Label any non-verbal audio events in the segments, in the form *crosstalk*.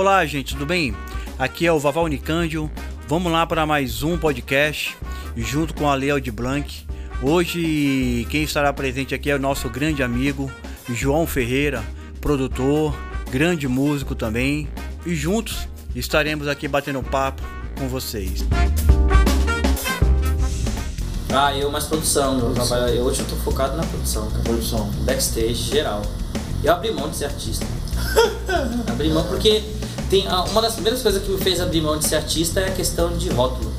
Olá, gente, tudo bem? Aqui é o Vaval Nicândio. Vamos lá para mais um podcast junto com a Leo de Blanc. Hoje quem estará presente aqui é o nosso grande amigo João Ferreira, produtor, grande músico também. E juntos estaremos aqui batendo papo com vocês. Ah, eu mais produção. Eu trabalho, eu, hoje eu tô focado na produção. Cara. Produção. Backstage, geral. Eu abri mão de ser artista. *laughs* abri mão porque tem uma das primeiras coisas que me fez abrir mão de ser artista é a questão de rótulo.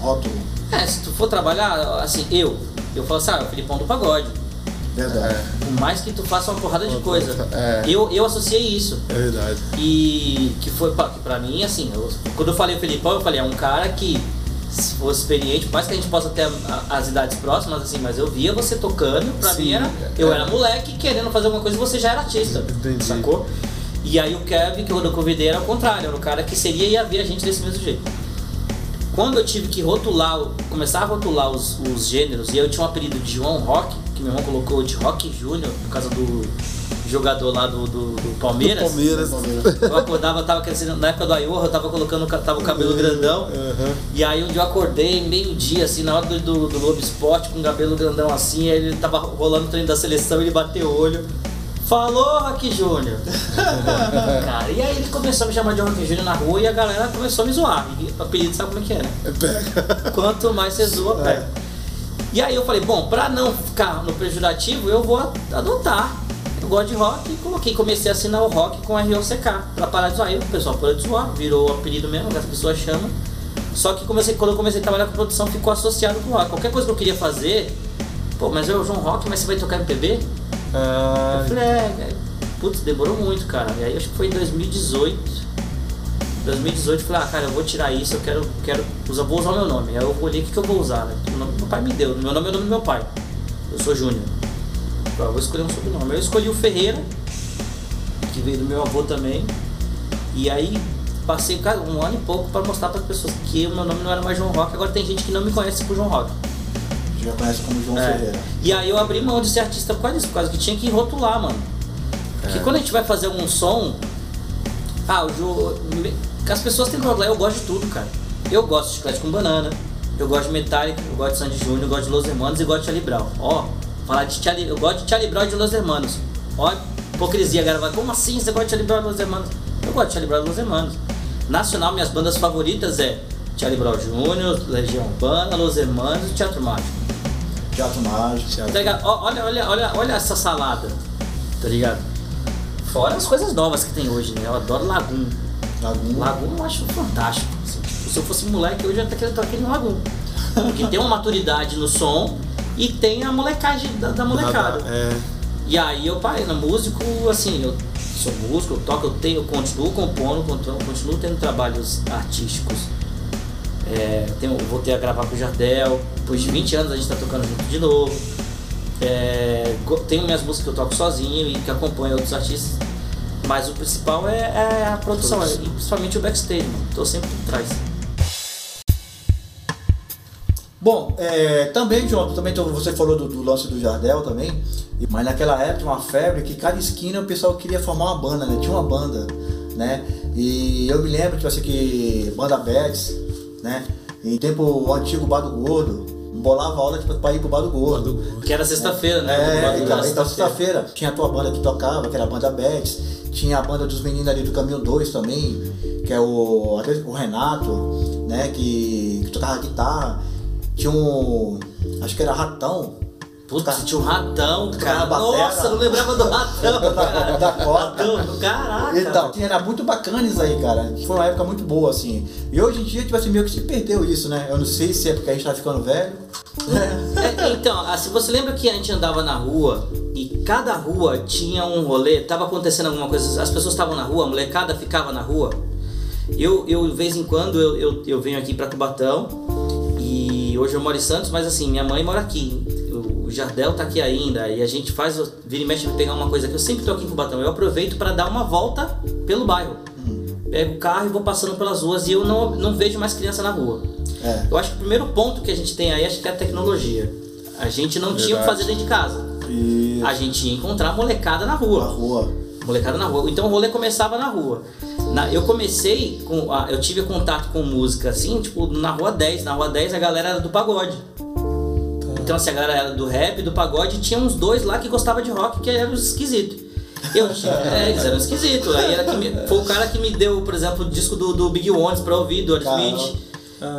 Rótulo. É, se tu for trabalhar, assim, eu, eu falo assim, ah, é o Filipão do Pagode. Verdade. Por mais que tu faça uma porrada de coisa. É. Eu, eu associei isso. É verdade. E que foi pra, que pra mim, assim, eu- quando eu falei o Felipão, eu falei, é um cara que se fosse experiente, por mais que a gente possa ter as idades próximas, assim, mas eu via você tocando, pra Sim, mim era. Eu é. era moleque querendo fazer alguma coisa e você já era artista. Entendi. Sacou? E aí o Kevin, que eu convidei, era o contrário, era o cara que seria e ia ver a gente desse mesmo jeito. Quando eu tive que rotular, começar a rotular os, os gêneros, e eu tinha um apelido de João Rock, que meu irmão colocou de Rock Júnior, por causa do jogador lá do, do, do Palmeiras. Palmeiras. Eu acordava, tava crescendo, na época do Aiorra, eu tava colocando, tava o cabelo grandão. Aham. E aí um dia eu acordei, meio-dia, assim, na hora do, do, do Globo Esporte, com o cabelo grandão assim, aí ele tava rolando o treino da seleção, ele bateu o olho. Falou, Rock Júnior! *laughs* Cara, e aí ele começou a me chamar de Rock Júnior na rua e a galera começou a me zoar. E o apelido sabe como é que é, né? Pega. Quanto mais você zoa, pega. E aí eu falei, bom, pra não ficar no pejorativo, eu vou adotar. Eu gosto de rock e coloquei, comecei a assinar o rock com ROCK, pra parar de zoar. Aí o pessoal parou de zoar, virou apelido mesmo, que as pessoas chamam. Só que comecei, quando eu comecei a trabalhar com produção, ficou associado com rock. Qualquer coisa que eu queria fazer, pô, mas eu, João Rock, mas você vai tocar MPB? Ah, Eu falei, é, é, putz, demorou muito, cara. E aí acho que foi em 2018. 2018 eu falei, ah, cara, eu vou tirar isso, eu quero, quero usar, vou usar o meu nome. Aí eu olhei o que, que eu vou usar, né? O nome que meu pai me deu. Meu nome é o nome do meu pai. Eu sou Júnior. Eu ah, vou escolher um sobrenome. Eu escolhi o Ferreira, que veio do meu avô também. E aí passei um ano e pouco para mostrar para as pessoas que o meu nome não era mais João Rock. Agora tem gente que não me conhece por João Rock. Já conhece como João É. Ferreira. E aí eu abri mão de ser artista por causa disso, por causa que tinha que rotular, mano. Porque quando a gente vai fazer algum som, ah, o Ju, me- as pessoas têm que rotular, eu gosto de tudo, cara. Eu gosto de chiclete com banana, eu gosto de Metallica, eu gosto de Sandy Júnior, eu gosto de Los Hermanos e gosto de Charlie Brown. Ó, falar de Charlie, eu gosto de Charlie Brown e de Los Hermanos. Ó, hipocrisia, galera, vai, como assim você gosta de Charlie Brown e Los Hermanos? Eu gosto de Charlie Brown e Los Hermanos. Nacional, minhas bandas favoritas é Charlie Brown Jr., Legião Urbana, Los Hermanos e Teatro Mágico. Teatro Mágico. Tá ligado? Ó, Olha, olha, olha, olha essa salada, tá ligado? Fora as coisas novas que tem hoje, né? Eu adoro Lagoon. Lagum. Lagoon eu acho fantástico. assim. Tipo, se eu fosse moleque, hoje eu ia estar querendo tocar aquele Lagoon. Porque tem uma maturidade no som e tem a molecagem da, da molecada. É. E aí eu parei, na músico, assim, eu sou músico, eu toco, eu tenho, eu continuo compondo, continuo, continuo tendo trabalhos artísticos. É, tenho, voltei a gravar com o Jardel, depois de 20 anos a gente tá tocando junto de novo. É, tenho minhas músicas que eu toco sozinho e que acompanho outros artistas. Mas o principal é, é a produção, e principalmente o backstage, mano. Tô sempre por trás. Bom, é, também, João, também você falou do, do lance do Jardel também, mas naquela época tinha uma febre que cada esquina o pessoal queria formar uma banda, né? Tinha uma banda, né? E eu me lembro, tipo assim, que banda Bets, né? Em tempo o antigo Bar do Gordo, bolava aula tipo, pra ir pro Bar do Gordo. Que era sexta-feira, né? É, Era então, então sexta-feira. sexta-feira tinha a tua banda que tocava, que era a banda Bets, tinha a banda dos meninos ali do Caminho 2 também, que é o, o Renato, né, que, que tocava guitarra. Tinha um. Acho que era Ratão. Putz, tinha um ratão, cara. Nossa, não lembrava do ratão, *laughs* cara. Da cota. Ratão, caraca. Então, era muito bacana isso aí, cara. Foi uma época muito boa, assim. E hoje em dia, tipo assim, meio que se perdeu isso, né? Eu não sei se é porque a gente tá ficando velho. *laughs* É, então, ah, se você lembra que a gente andava na rua e cada rua tinha um rolê, tava acontecendo alguma coisa, as pessoas estavam na rua, a molecada ficava na rua. Eu, eu de vez em quando, eu, eu, eu venho aqui pra Cubatão e hoje eu moro em Santos, mas assim, minha mãe mora aqui. O Jardel tá aqui ainda e a gente faz, vira e mexe pegar uma coisa que eu sempre tô aqui em Cubatão. Eu aproveito pra dar uma volta pelo bairro. Pego o carro e vou passando pelas ruas e eu não, não vejo mais criança na rua. É. Eu acho que o primeiro ponto que a gente tem aí acho que é a tecnologia. A gente não tinha o que Verdade. fazer dentro de casa. E A gente ia encontrar molecada na na rua. rua. Molecada na rua. Então o rolê começava na rua. Na- eu comecei com. a- eu tive contato com música assim, tipo, na rua 10. Na rua 10 a galera era do pagode. Então, assim, a galera era do rap, do pagode, e tinha uns dois lá que gostava de rock que eram os esquisitos. Eu tinha, é, eles eram esquisitos. Aí era que me- foi o cara que me deu, por exemplo, o disco do, do Big Ones pra ouvir, do Aerosmith.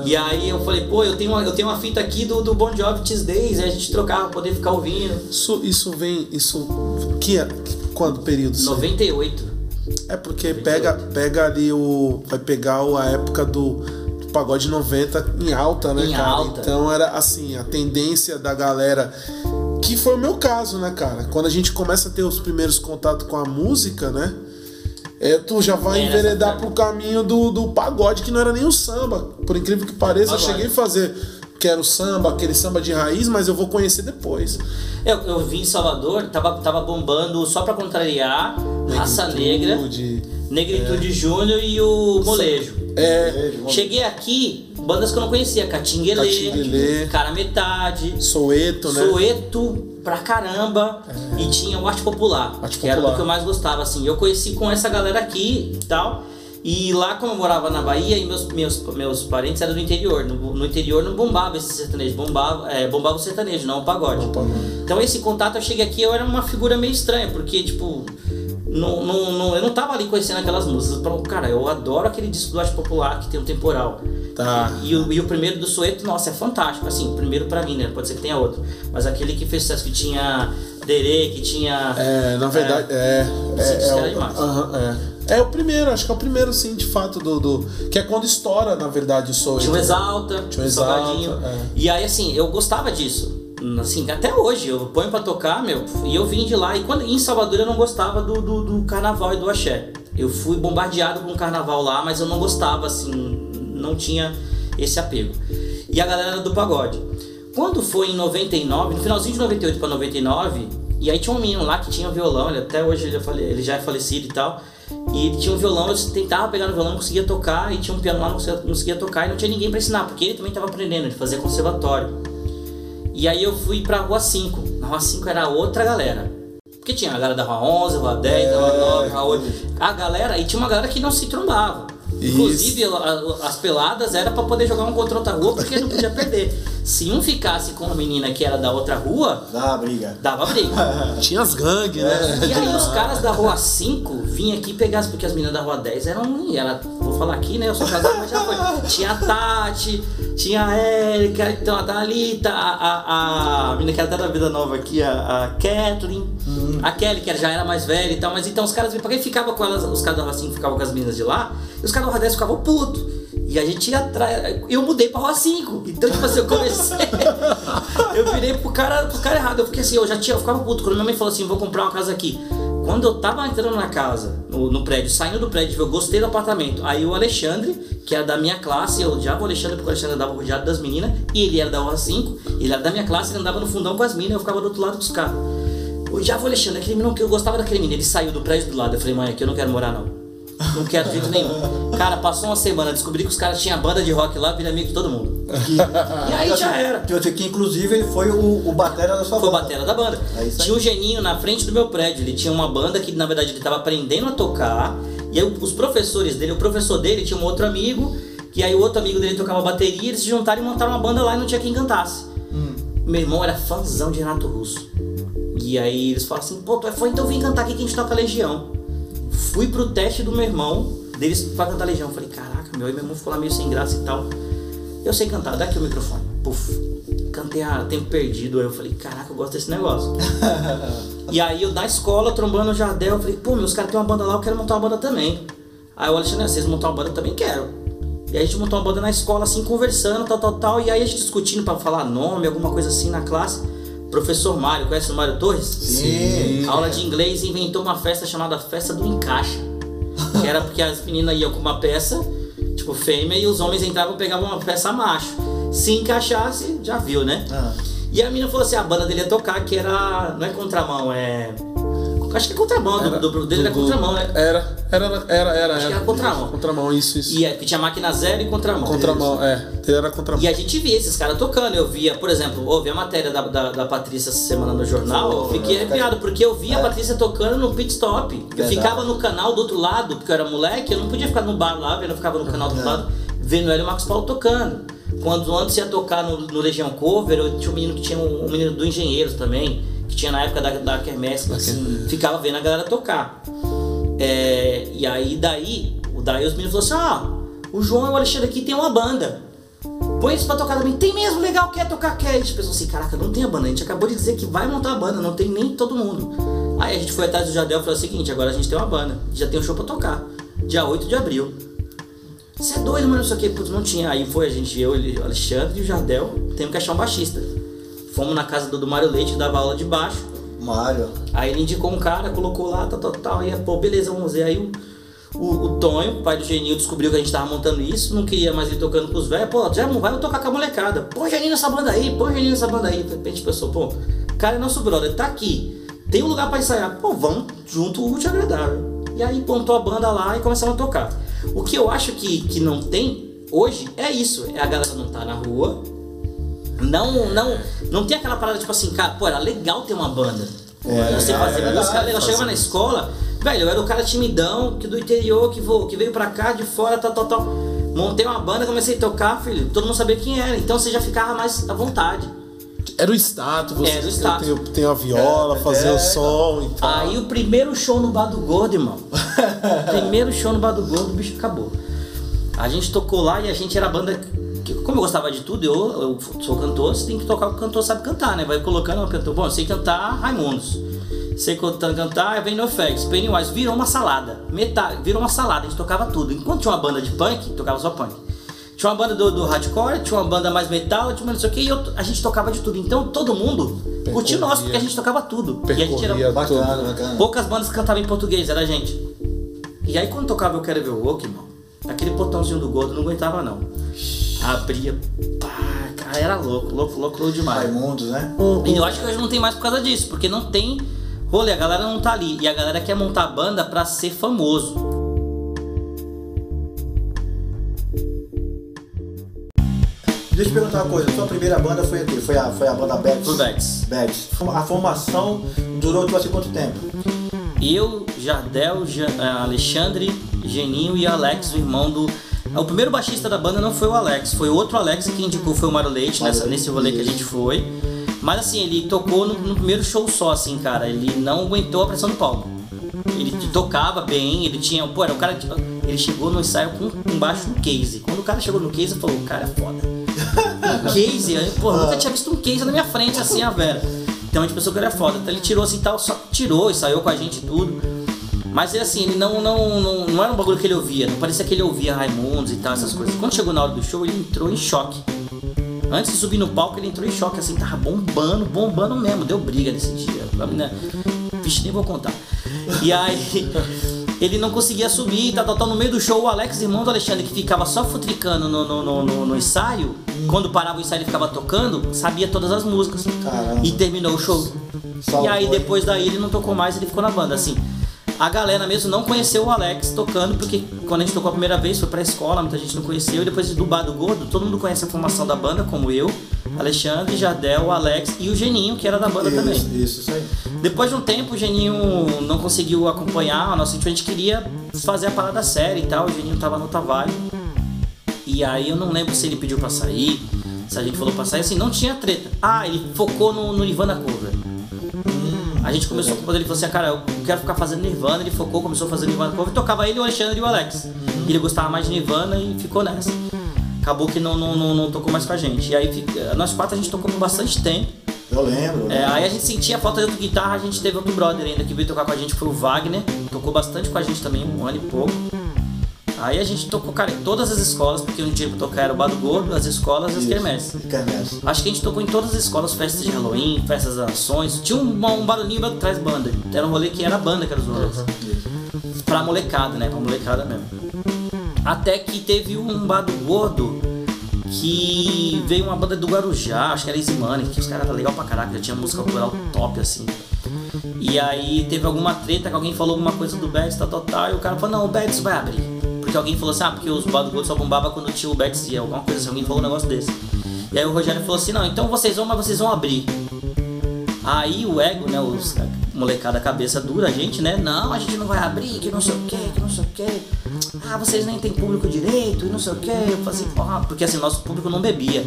E aí eu falei, pô, eu tenho uma, eu tenho uma fita aqui do, do Bon Jovi Days, aí a gente trocava pra poder ficar ouvindo. Isso, isso vem. Isso. Que é, quando período? isso? 98. É porque pega, pega ali o. Vai pegar a época do pagode 90 em alta, né, Em cara? alta. Então era assim, a tendência da galera. Que foi o meu caso, né, cara? Quando a gente começa a ter os primeiros contatos com a música, né? É, tu já vai É, enveredar pro caminho do, do pagode, que não era nem o samba. Por incrível que pareça, eu cheguei a fazer. Quero samba, aquele samba de raiz, mas eu vou conhecer depois. Eu, eu vim em Salvador, tava, tava bombando só pra contrariar, Raça Negra, Negritude. Negritude Júnior e o Molejo. É, Cheguei aqui, bandas que eu não conhecia, Catinguelê, Catinguelê. Cara Metade, Soeto, né? Soeto pra caramba e tinha o Arte Popular, Arte que era Popular. do que eu mais gostava, assim. Eu conheci com essa galera aqui e tal. E lá, como eu morava na Bahia, e meus, meus, meus parentes eram do interior. No, no interior não bombava esse sertanejo, bombava, é, bombava o sertanejo, não o pagode. Pagode. Então esse contato, eu cheguei aqui, eu era uma figura meio estranha, porque, tipo, não, não, não- eu não tava ali conhecendo aquelas músicas. Cara, eu adoro aquele disco do Arte Popular que tem um temporal. Tá. E, o, e o primeiro do Sueto, nossa, é fantástico. Assim, o primeiro pra mim, né? Pode ser que tenha outro. Mas aquele que fez sucesso, que tinha Derê, que tinha. É, na verdade, é. É, Esse disco é, era o- demais. aham, é. É o primeiro, acho que é o primeiro, sim, de fato, do. do que é quando estoura, na verdade, o Soul. Tinha o Exalta, Tinha o Exalta, é. E aí, assim, eu gostava disso. Assim, até hoje, eu ponho pra tocar, meu, e eu vim de lá. E quando em Salvador eu não gostava do, do, do carnaval e do axé. Eu fui bombardeado com o carnaval lá, mas eu não gostava, assim, não tinha esse apego. E a galera era do pagode. Quando foi em 99, no finalzinho de 98 pra 99, e aí tinha um menino lá que tinha violão, ele até hoje ele, é fale- ele já é falecido e tal. E ele tinha um violão, eu tentava pegar no violão, não conseguia tocar, e tinha um piano lá, não conseguia, não conseguia tocar, e não tinha ninguém pra ensinar, porque ele também tava aprendendo, ele fazia conservatório. E aí eu fui pra Rua 5. Na Rua 5 era outra galera. Porque tinha a galera da Rua 11, Rua 10, Rua 9, Rua 8. A galera, e tinha uma galera que não se trombava. Isso. Inclusive, as peladas era pra poder jogar um contra outra rua, porque não podia perder. Se um ficasse com a menina que era da outra rua, Dá a briga. dava briga. *laughs* Tinha as gangues, né? E aí os caras da rua 5 vinham aqui pegar, porque as meninas da rua 10 eram. Era, falar aqui, né? Eu sou casado, mas já foi. Tinha a Tati, tinha a Érica, então a Thalita, a, a, a menina que era até da vida nova aqui, a, a Kathleen, a Kelly, que já era mais velha e tal, mas então os caras vinham, porque ficava com elas, os caras 5 ficavam com as meninas de lá, e os caras da rua 10 ficavam putos. E a gente ia atrás. Eu mudei pra Rua 5. Então, tipo assim, eu comecei. *laughs* eu virei pro cara, pro cara errado. Eu fiquei assim, eu já tinha. Eu ficava puto. Quando minha mãe falou assim: vou comprar uma casa aqui. Quando eu tava entrando na casa, no, no prédio, saindo do prédio, eu gostei do apartamento. Aí o Alexandre, que era da minha classe, eu odiava o Alexandre porque o Alexandre andava rodeado das meninas, e ele era da Rua 5, ele era da minha classe, ele andava no fundão com as meninas, eu ficava do outro lado dos carros. Eu odiava o Alexandre, aquele menino que eu gostava daquele menino. Ele saiu do prédio do lado. Eu falei, mãe, aqui eu não quero morar, não. Não quero de jeito nenhum. Cara, passou uma semana, descobri que os caras tinham banda de rock lá, virei amigo de todo mundo. E aí já era. Que, que, que inclusive ele foi o, o batera da sua Foi o banda. batera da banda. É tinha o Geninho na frente do meu prédio. Ele tinha uma banda que, na verdade, ele tava aprendendo a tocar. E aí os professores dele, o professor dele tinha um outro amigo. Que aí o outro amigo dele tocava bateria. Eles se juntaram e montaram uma banda lá e não tinha quem cantasse. Hum. Meu irmão era fãzão de Renato Russo. E aí eles falaram assim: pô, tu é fã, então vem cantar aqui que a gente toca Legião. Fui pro teste do meu irmão, deles pra cantar Legião. Falei: caraca, meu, aí meu irmão ficou lá meio sem graça e tal. Eu sei cantar, dá aqui o microfone. Puf. Cantei a tempo perdido. Aí eu falei, caraca, eu gosto desse negócio. *laughs* e aí eu na escola, trombando o Jardel, eu falei, pô, meus caras têm uma banda lá, eu quero montar uma banda também. Aí o Alexandre, vocês montar uma banda também quero. E aí a gente montou uma banda na escola, assim, conversando, tal, tal, tal. E aí a gente discutindo pra falar nome, alguma coisa assim na classe. Professor Mário, conhece o Mário Torres? Sim. Aula de inglês inventou uma festa chamada Festa do Encaixa. Que era porque as meninas iam com uma peça, tipo fêmea, e os homens entravam e pegavam uma peça macho. Se encaixasse, já viu, né? Ah. E a menina falou assim: a banda dele ia tocar, que era. Não é contramão, é. Acho que é contramão, do, do, do dele era do- contramão, né? Era, era, era, era. Acho que era contramão. Contramão, isso, isso. E é, que tinha máquina zero e contramão. Contramão, é. Ele era contramão. E a gente via esses caras tocando. Eu via, por exemplo, ouvi a matéria da, da, da Patrícia essa semana no jornal, eu fiquei arrepiado, porque eu via a Patrícia tocando no pit stop. Eu Verdade. ficava no canal do outro lado, porque eu era moleque, eu não podia ficar no bar lá, eu ficava no canal do outro lado, vendo ela e o Marcos Paulo tocando. Quando antes ia tocar no, no Legião Cover, eu tinha um menino que tinha um, um menino do Engenheiros também, que tinha na época da, da Kermesse, assim, ficava vendo a galera tocar. É, e aí daí, o- daí os meninos falaram assim, ah, o João e o Alexandre aqui tem uma banda. Põe eles pra tocar também. Tem mesmo, legal, quer tocar, quer. A gente pensou assim, caraca, não tem a banda. A gente acabou de dizer que vai montar a banda, não tem nem todo mundo. Aí a gente foi atrás do Jardel e falou o seguinte, agora a gente tem uma banda, já tem um show pra tocar. Dia 8 de abril. Você é doido, mano, não sei o que, putz, não tinha. Aí foi a gente, eu, o Alexandre e o Jardel, temos que achar um baixista. Fomos na casa do, do Mário Leite, que dava aula de baixo. Mário. Aí ele indicou um cara, colocou lá, tal, tal, tal. Aí, pô, beleza, vamos ver. Aí o, o, o Tonho, pai do Geninho, descobriu que a gente tava montando isso, não queria mais ir tocando com os velhos. Pô, já vai eu tocar com a molecada. O Geninho nessa banda aí, o Geninho nessa banda aí. De repente pensou, pô, o cara é nosso brother, tá aqui. Tem um lugar pra ensaiar. Pô, vamos junto o útil agradável. E aí montou a banda lá e começamos a tocar. O que eu acho que, que não tem hoje é isso. É a galera não tá na rua, não, não, não tem aquela parada tipo assim, cara, pô, era legal ter uma banda. É, você é, fazer é música, verdade, legal. Chegava na escola, velho, eu era o cara timidão, que do interior, que, vo, que veio pra cá, de fora, tal, tal, tal. Montei uma banda, comecei a tocar, filho, todo mundo sabia quem era, então você já ficava mais à vontade. Era o status, você Era o status. Tem, tem a viola, É, fazer é, o som e tal. Aí o primeiro show no Bar do Gordo, irmão. *laughs* primeiro show no Bar do Gordo, o bicho acabou. A gente tocou lá e a gente era a banda. Como eu gostava de tudo, eu, eu sou cantor, você tem que tocar o que o cantor sabe cantar, né? Vai colocando o cantor. Bom, eu sei cantar Raimundos. Sei canta- cantar Vem No Effects, Pennywise. Virou uma salada. Metade, virou uma salada, a gente tocava tudo. Enquanto tinha uma banda de punk, tocava só punk. Tinha uma banda do, do hardcore, tinha uma banda mais metal, tinha uma não sei o que, e eu- a gente tocava de tudo. Então todo mundo curtia o nosso, porque a gente tocava tudo. E a gente era, Bacana, bacana. Poucas bandas cantavam em português, era a gente. E aí quando tocava Eu Quero Ver o irmão, aquele portãozinho do gordo não aguentava não. Abria, pá, cara, era louco, louco, louco, louco demais. Raimundos, né? E eu acho que hoje não tem mais por causa disso, porque não tem rolê, a galera não tá ali. E a galera quer montar banda pra ser famoso. Deixa eu te perguntar uma coisa. Sua primeira banda foi quê? Foi a, foi a banda Bats? Foi Bats. Bats. A formação durou, tipo assim, quanto tempo? Eu, Jardel, Ja- Alexandre, Geninho e Alex, o irmão do. O primeiro baixista da banda não foi o Alex, foi outro Alex que indicou, foi o Mário Leite, nessa, nesse rolê que a gente foi. Mas assim, ele tocou no, no primeiro show só, assim, cara. Ele não aguentou a pressão do palco. Ele tocava bem, ele tinha. Pô, era o cara. que- Ele chegou no ensaio com um baixo no case. Quando o cara chegou no case, falei, o cara é foda. case, eu, pô, nunca tinha visto um case na minha frente assim, a Vera. Então a gente pensou que era foda. Então ele tirou assim tal, só tirou, ensaiou com a gente e tudo. Mas é assim, ele não, não, não, não era um bagulho que ele ouvia, não parecia que ele ouvia Raimundos e tal, essas coisas. Quando chegou na hora do show, ele entrou em choque. Antes de subir no palco, ele entrou em choque, assim, tava bombando, bombando mesmo. Deu briga nesse dia. A menina, vixe, nem vou contar. E aí, *laughs* ele não conseguia subir, tá, tá, tá. No meio do show, o Alex, irmão do Alexandre, que ficava só futricando no, no, no, no- no ensaio, quando parava o ensaio ele ficava tocando, sabia todas as músicas. Caramba. E terminou o show. E aí, depois daí, ele não tocou mais, ele ficou na banda, assim. A galera mesmo não conheceu o Alex tocando, porque quando a gente tocou a primeira vez foi pra escola, muita gente não conheceu. E depois do Bar do Gordo, todo mundo conhece a formação da banda, como eu, Alexandre, Jardel, Alex e o Geninho, que era da banda também. Isso, isso, isso aí. Depois de um tempo, o Geninho não conseguiu acompanhar a nossa a gente queria fazer a parada séria e tal. O Geninho tava no vibe. E aí eu não lembro se ele pediu pra sair, se a gente falou pra sair, assim, não tinha treta. Ah, ele focou no, no Nirvana Cover. A gente começou com ele falou assim, cara, eu quero ficar fazendo Nirvana, ele focou, começou a fazer Nirvana Cover, tocava ele, o Alexandre e o Alex. E ele gostava mais de Nirvana e ficou nessa. Acabou que não, não, não, não tocou mais com a gente. E aí nós quatro a gente tocou por bastante tempo. Eu lembro. É, aí a gente sentia a falta de outra guitarra, a gente teve outro brother ainda que veio tocar com a gente, foi o Wagner, tocou bastante com a gente também, um ano e pouco. Aí a gente tocou, cara, em todas as escolas, porque um dia pra tocar era o Bado Gordo, as escolas e as quermesses. Quermesse. Acho que a gente tocou em todas as escolas, festas de Halloween, festas das nações. Tinha um, um barulhinho atrás banda. Era um rolê que era banda que era os rolês. Pra molecada, né? Pra molecada mesmo. Até que teve um Bado Gordo que veio uma banda do Guarujá, acho que era Easy Money, que os caras eram legal pra caraca, já tinha música autoral top assim. E aí teve alguma treta que alguém falou alguma coisa do Betis, tal, tal, tal, e o cara falou, não, o Betis vai abrir. Porque alguém falou assim, ah, porque os Bado só bombava quando tinha o Betis e alguma coisa assim, alguém falou um negócio desse. E aí o Rogério falou assim, não, então vocês vão, mas vocês vão abrir. Aí o ego, né, os molecada cabeça dura, a gente, né? Não, a gente não vai abrir, que não sei o que, que não sei o que. Ah, vocês nem tem público direito e não sei o que. Eu falei assim, ah, porque assim, nosso público não bebia.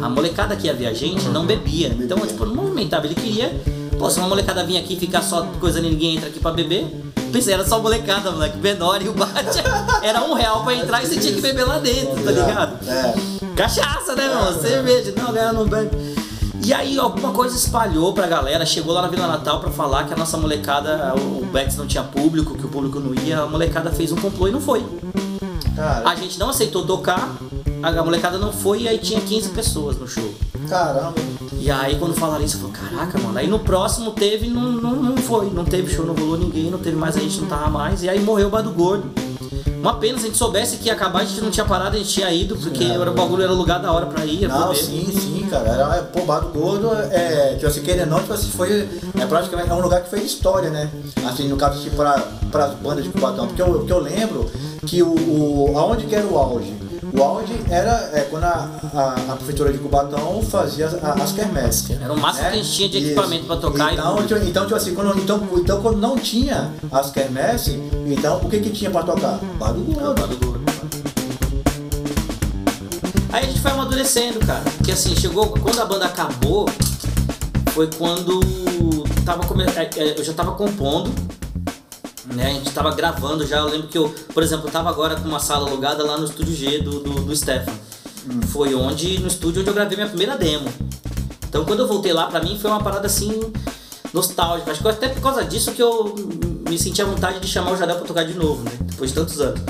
A molecada que ia ver a gente não bebia. Então, tipo, não movimentava. Ele queria, pô, se uma molecada vinha aqui e ficar só coisa ninguém entra aqui pra beber. Pensei, era só molecada, moleque, menor e o bate *laughs* era um real pra entrar e você tinha que beber lá dentro, tá ligado? É. Cachaça, né, meu? irmão? Cerveja. Não, galera não bebe. E aí alguma coisa espalhou pra galera, chegou lá na Vila Natal pra falar que a nossa molecada, o o Betis não tinha público, que o público não ia, a molecada fez um complô e não foi. Cara, A gente não aceitou tocar, a molecada não foi e aí tinha 15 pessoas no show. caramba. E aí quando falaram isso, eu falei, caraca, mano. Aí no próximo teve, não, não, não foi, não teve show, não rolou ninguém, não teve mais, a gente não tava mais. E aí morreu o Bado Gordo. Uma pena, se a gente soubesse que ia acabar, a gente não tinha parado, a gente tinha ido, porque era, o bagulho era lugar da hora pra ir, ia Não, poder. sim, sim, cara. Era, é, pô, Bado Gordo, é, tipo assim, querendo não, tipo assim, foi, é praticamente, é um lugar que fez história, né? Assim, no caso, assim, pra, pras bandas de Cubatão. Porque eu, porque eu lembro que o, o, aonde que era o auge? O auge era é, quando a, a, a prefeitura de Cubatão fazia as, as quermesses. Era o máximo que a gente tinha de equipamento pra tocar e Então, tipo, então, tipo assim, quando, então, então, quando não tinha as quermesses, então o que que tinha pra tocar? Gordo. Aí a gente foi amadurecendo, cara. Porque assim, chegou. Quando a banda acabou, foi quando tava é, é, eu já tava compondo. Né, a gente tava gravando já. Eu lembro que eu, por exemplo, eu tava agora com uma sala alugada lá no estúdio G do, do, do Stefan. Foi onde, no estúdio onde eu gravei minha primeira demo. Então quando eu voltei lá, pra mim foi uma parada assim nostálgica. Acho que até por causa disso que eu me senti à vontade de chamar o Jadel pra tocar de novo, né? Depois de tantos anos.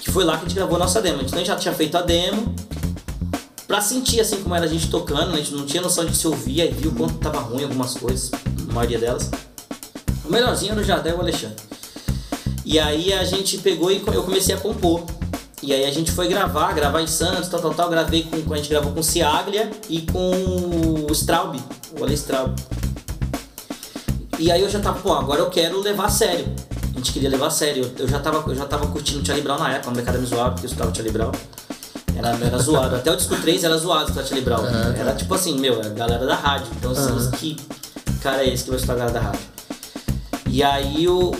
Que foi lá que a gente gravou a nossa demo. Então a gente já tinha feito a demo pra sentir assim como era a gente tocando, né? a gente não tinha noção de se ouvia e viu o quanto tava ruim algumas coisas, a maioria delas. O melhorzinho era o Jardel e o Alexandre. E aí a gente pegou e eu comecei a compor. E aí a gente foi gravar, gravar em Santos, tal, tal, tal. Gravei com, a gente gravou com o Ciaglia e com o Straub, o Ale Straub. E aí eu já tava, pô, agora eu quero levar a sério. A gente queria levar a sério. Eu, eu já tava, eu já tava curtindo o Brown na época, a molecada me zoava porque eu escutava o Charlie Brown. Era, era zoado. Até o disco 3 era zoado escutar Charlie Brown. Era tipo assim, meu, é a galera da rádio. Então assim, que cara é esse que vai escutar a galera da rádio? E aí o,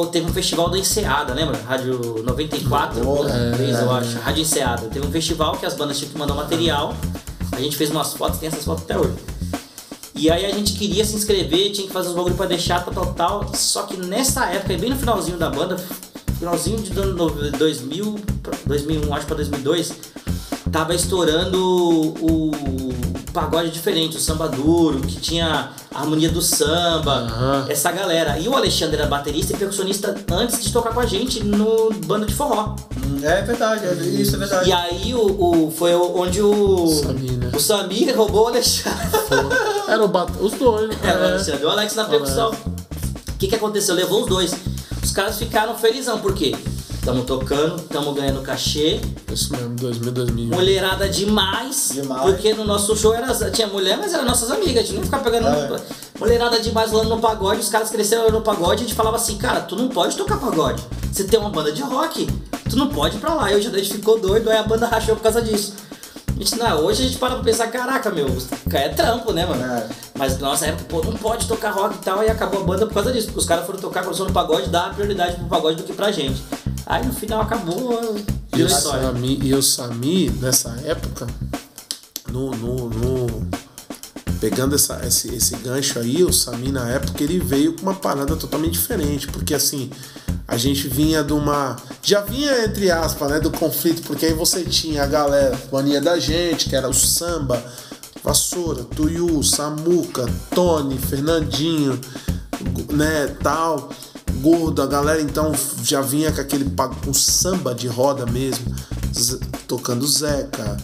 o- teve um festival da Enseada, lembra? Rádio 94, Oh, é, 3, eu acho. Rádio Enseada. Teve um festival que as bandas tinham que mandar material. A gente fez umas fotos, tem essas fotos até hoje. E aí a gente queria se inscrever, tinha que fazer os bagulho pra deixar, tal, tal, tal. Só que nessa época, bem no finalzinho da banda, finalzinho de ano no- 2000, pra 2001, acho pra 2002, tava estourando o pagode diferente, o samba duro, que tinha a harmonia do samba, Aham. essa galera. E o Alexandre era baterista e percussionista antes de tocar com a gente no banda de forró. É verdade, é- isso é verdade. E aí o, o- foi onde o Samir, né? o Samir roubou o Alexandre. Era o bat... os dois. Era o é. Alexandre e o Alex na percussão. O que, que aconteceu? Levou os dois. Os caras ficaram felizão, por quê? Tamo tocando, tamo ganhando cachê, Isso mesmo, 2000, 2001. mulherada demais, Demais. Porque no nosso show era, tinha mulher, mas eram nossas amigas, a gente não ficava pegando. É. Mulherada demais rolando no pagode, os caras cresceram no pagode, a gente falava assim, cara, tu não pode tocar pagode. Você tem uma banda de rock, tu não pode ir pra lá. E hoje a gente ficou doido, aí a banda rachou por causa disso. A gente, não, hoje a gente para pra pensar, caraca, meu, é trampo, né, mano? É. Mas na nossa época, pô, não pode tocar rock e tal, e acabou a banda por causa disso, porque os caras foram tocar, começou no pagode, dá prioridade pro pagode do que pra gente. Aí no final acabou, E o. Sami, e o Sami, nessa época, no, no, no- pegando essa, esse, esse gancho aí, o Sami na época ele veio com uma parada totalmente diferente, porque assim, a gente vinha de uma. Já vinha, entre aspas, né, do conflito, porque aí você tinha a galera, mania da gente, que era o samba, Vassoura, Tuiu, Samuca, Tony, Fernandinho, né, tal gordo, a galera então já vinha com aquele com samba de roda mesmo, tocando Zeca.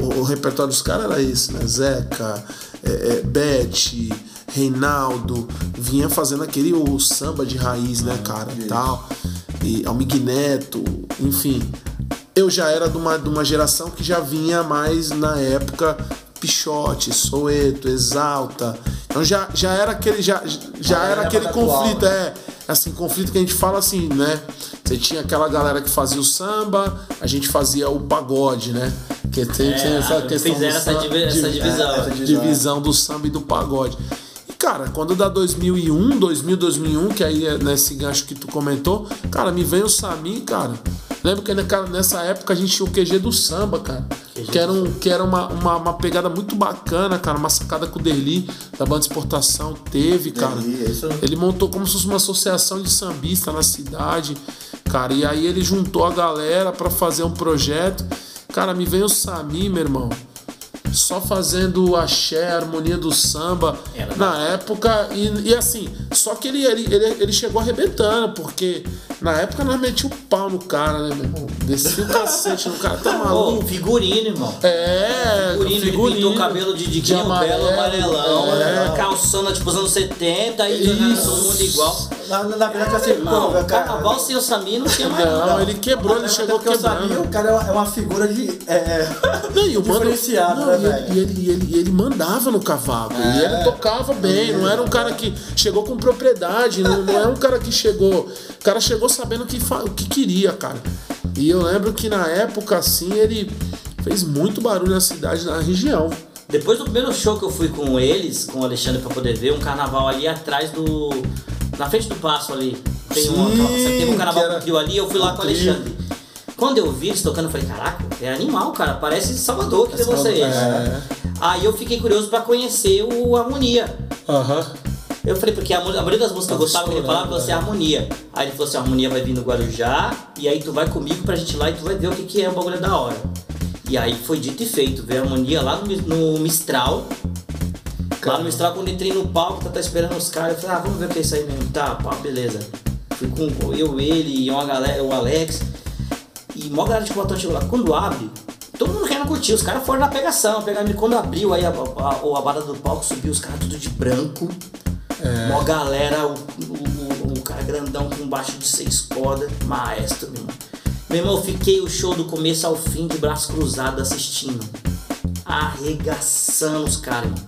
O, o repertório dos caras era esse, né? Zeca, é, é, Beth, Reinaldo, vinha fazendo aquele o samba de raiz, né, cara, e tal. E Almig Neto, enfim. Eu já era de uma, de uma geração que já vinha mais na época Pichote, Soeto, Exalta. Então já, já era aquele, já, já era aquele atual, conflito, né? é. Assim, conflito que a gente fala assim, né? Você tinha aquela galera que fazia o samba, a gente fazia o pagode, né? Que tem, tem essa questão fizeram essa sam- divi- essa divisão. É, essa divisão do samba e do pagode. E, cara, quando dá 2001, 2000, 2001, que aí é nesse gancho que tu comentou, cara, me vem o Sami, cara. Lembro que nessa época a gente tinha o QG do samba, cara. Que era, um, que era uma, uma, uma pegada muito bacana, cara. Uma sacada com o Derli, da banda de exportação, teve, cara. Derli, isso- Ele montou como se fosse uma associação de sambista na cidade, cara. E aí ele juntou a galera pra fazer um projeto. Cara, me vem o Sami, meu irmão. Só fazendo axé, harmonia do samba Era na época. E, e assim, só que ele, ele, ele, ele chegou arrebentando, porque na época nós metíamos o pau no cara, né, meu irmão? Descia o cacete no cara, tá Ô, maluco? figurino, irmão. É, Figurino, ele pintou o cabelo de de Diguinho Belo, amarelão, é. calçona tipo os anos 70, aí todo mundo igual. Na, na verdade, assim, Irmão, pô, cara, carnaval sem o Sami não tinha mais Não, ele quebrou, ele chegou porque eu sabia, quebrando. o cara é uma, é uma figura de. É, *laughs* Não, e o mano- diferenciado, não, né, e ele, velho? e ele, e ele, e ele mandava no cavalo. E É. ele tocava bem. Não era um cara que chegou com propriedade. Não, não é um cara que chegou. O cara chegou sabendo o que, o que queria, cara. E eu lembro que na época, assim, ele fez muito barulho na cidade, na região. Depois do primeiro show que eu fui com eles, com o Alexandre pra poder ver, um carnaval ali atrás do. Na frente do passo ali. Tem uma, Sim, você tem um carnaval que era trio ali, eu fui lá com o. Alexandre. Quando eu vi eles tocando, eu falei, caraca, é animal, cara, parece Salvador que levou vocês. É. Aí eu fiquei curioso pra conhecer o Harmonia. Aham. Eu falei, porque a, a maioria das músicas que eu Tava gostava que ele falava, estourando, você é harmonia. Aí ele falou assim, a harmonia vai vir no Guarujá, e aí tu vai comigo pra gente ir lá e tu vai ver o que, que é o bagulho da hora. E aí foi dito e feito, ver a harmonia lá no, no Mistral. Lá no Mistral, quando entrei no palco, tá, tá esperando os caras, eu falei, ah, vamos ver o que é isso aí mesmo. Tá, pá, beleza. Fui com eu, ele e uma galera, o Alex. E mó galera de botão chegou lá. Quando abre, todo mundo querendo curtir. Os caras foram na pegação. pegaram- Quando abriu aí a, a, a barra do palco, subiu os caras tudo de branco. Mó galera, o, o, o cara grandão com baixo de seis cordas, maestro, meu irmão. Meu irmão, eu fiquei o show do começo ao fim de braço cruzado assistindo. Arregaçando os caras, irmão.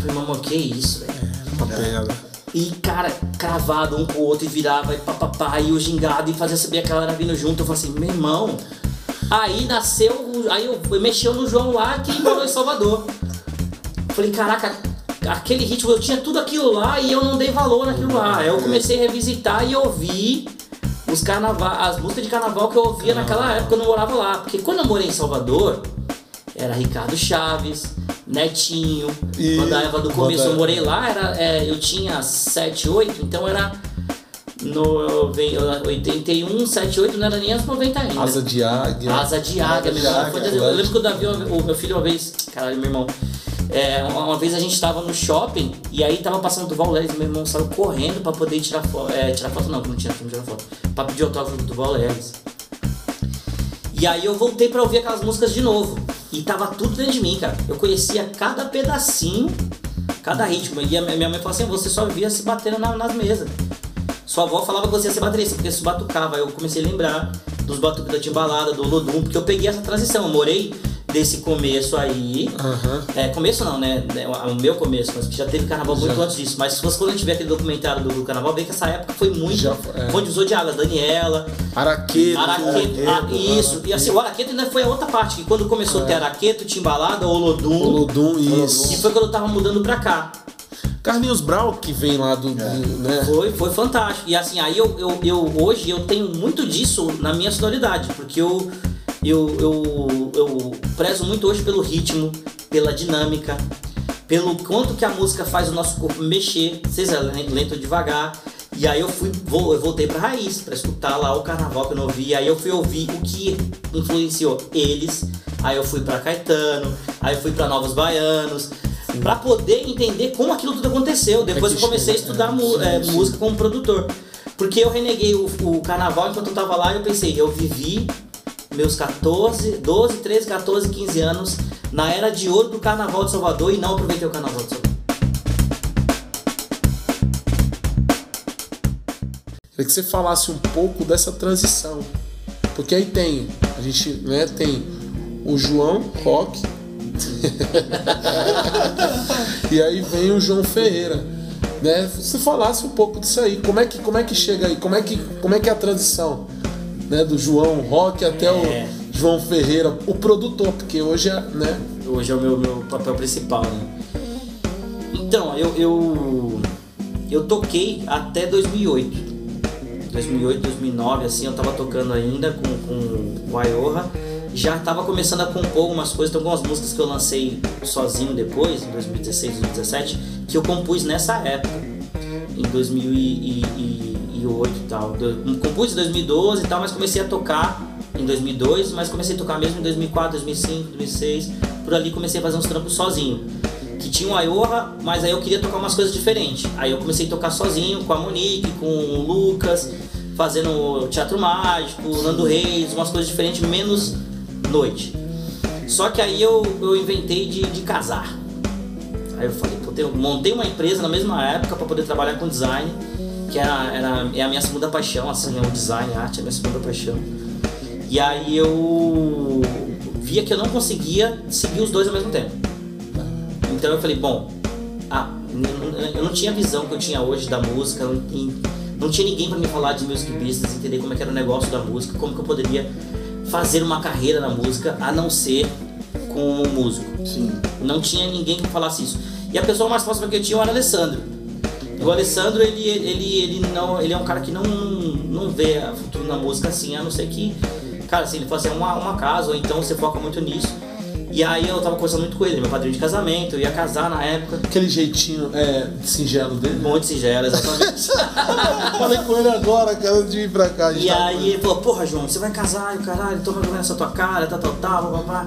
Falei, mamãe, que isso, velho? Uma pegada. E, cara, cravado um com o outro e virava e papapá, e o gingado e fazia saber que a galera vindo junto. Eu falei assim, meu irmão. Aí nasceu, aí eu mexeu no João lá que morou em Salvador. Falei, caraca, aquele ritmo, eu tinha tudo aquilo lá e eu não dei valor naquilo lá. Eu comecei a revisitar e ouvir os carnaval, as músicas de carnaval que eu ouvia naquela época eu morava lá. Porque quando eu morei em Salvador, era Ricardo Chaves, Netinho. E- quando a Eva do começo eu morei lá, era, é, eu tinha 7, 8, então era no vem- 81, 7, 8, não era nem aos 90 ainda. Asa de águia. Asa de águia, meu irmão. Eu lembro que o Davi, o meu filho, uma vez. Caralho, meu irmão. É, uma, uma vez a gente tava no shopping e aí tava passando do Leves, meu irmão saiu correndo pra poder tirar foto. É, tirar foto não, não tinha como tirar foto. Pra pedir autógrafo do Duval Leves. E aí eu voltei pra ouvir aquelas músicas de novo. E tava tudo dentro de mim, cara. Eu conhecia cada pedacinho, cada ritmo. E a minha mãe falou assim: você só via se batendo na- nas mesas. Sua avó falava que você ia ser baterista, porque se batucava. Aí eu comecei a lembrar dos batuques da timbalada, do Olodum, porque eu peguei essa transição. Eu morei desse começo aí. Aham. É, começo não, né? O meu começo, mas que já teve carnaval muito Já. antes disso. Mas se fosse quando a gente tiver aquele documentário do, do carnaval, vê que essa época foi muito. Já foi, é. Foi divisor de águas, Daniela, Araqueto. Araqueto. Ah, isso. E assim, o Araqueto ainda foi a outra parte, que quando começou a ter Araqueto, Timbalada, Olodum. Olodum, isso. E foi quando eu tava mudando pra cá. Carlinhos Brau, que vem lá do. do- né? Foi, foi fantástico. E assim, aí eu, eu, eu hoje eu tenho muito disso na minha sonoridade, porque eu, eu, eu, eu prezo muito hoje pelo ritmo, pela dinâmica, pelo quanto que a música faz o nosso corpo mexer, seja lento ou devagar. E aí eu fui, vou, eu voltei pra raiz, pra escutar lá o carnaval que eu não ouvi. Aí eu fui ouvir o que influenciou eles. Aí eu fui pra Caetano, aí eu fui pra Novos Baianos. Pra poder entender como aquilo tudo aconteceu. Depois É eu comecei a chega, estudar é, música como produtor. Porque eu reneguei o, o carnaval enquanto eu tava lá e eu pensei, eu vivi meus 14, 12, 13, 14, 15 anos na era de ouro do carnaval de Salvador e não aproveitei o carnaval de Salvador. Queria que você falasse um pouco dessa transição. Porque aí tem, a gente né, tem o João Rock, *laughs* e aí vem o João Ferreira. Né? Se falasse um pouco disso aí, como é que, como é que chega aí? Como é que, como é, que é a transição né? do João Rock até é. o João Ferreira, o produtor, porque hoje é, né? Hoje é o meu, meu papel principal, né? Então, eu, eu, eu toquei até 2008. 2008, 2009, assim, eu tava tocando ainda com, com o Ayorra já estava começando a compor algumas coisas, tem algumas músicas que eu lancei sozinho depois, em 2016, 2017, que eu compus nessa época, em 2008 e tal. Compus em 2012 e tal, mas comecei a tocar em 2002, mas comecei a tocar mesmo em 2004, 2005, 2006, por ali comecei a fazer uns trampos sozinho. Que tinha o Ayorra, mas aí eu queria tocar umas coisas diferentes. Aí eu comecei a tocar sozinho, com a Monique, com o Lucas, fazendo Teatro Mágico, Nando Reis, umas coisas diferentes, menos noite. Só que aí eu, eu inventei de, de casar. Aí eu falei, pô, montei uma empresa na mesma época para poder trabalhar com design, que era, era, é a minha segunda paixão, assim, é o design, a arte é a minha segunda paixão. E aí eu via que eu não conseguia seguir os dois ao mesmo tempo. Então eu falei, bom, ah, eu não tinha a visão que eu tinha hoje da música, não, não tinha ninguém para me falar de music business, entender como é que era o negócio da música, como que eu poderia fazer uma carreira na música a não ser com um músico. Sim. Não tinha ninguém que falasse isso. E a pessoa mais próxima que eu tinha era o Alessandro. O Alessandro, ele, ele, ele, não, ele é um cara que não, não vê futuro na música assim, a não ser que, cara, assim, ele fala assim, uma, uma casa, ou então você foca muito nisso. E aí eu tava conversando muito com ele, meu padrinho de casamento, eu ia casar na época. Aquele jeitinho é, singelo dele? Muito singelo, exatamente. *laughs* Falei com ele agora, cara, de ir pra cá. E aí ele falou, porra, João, você vai casar, e o caralho, toma vergonha nessa tua cara, tal, tal, tal, blá, blá,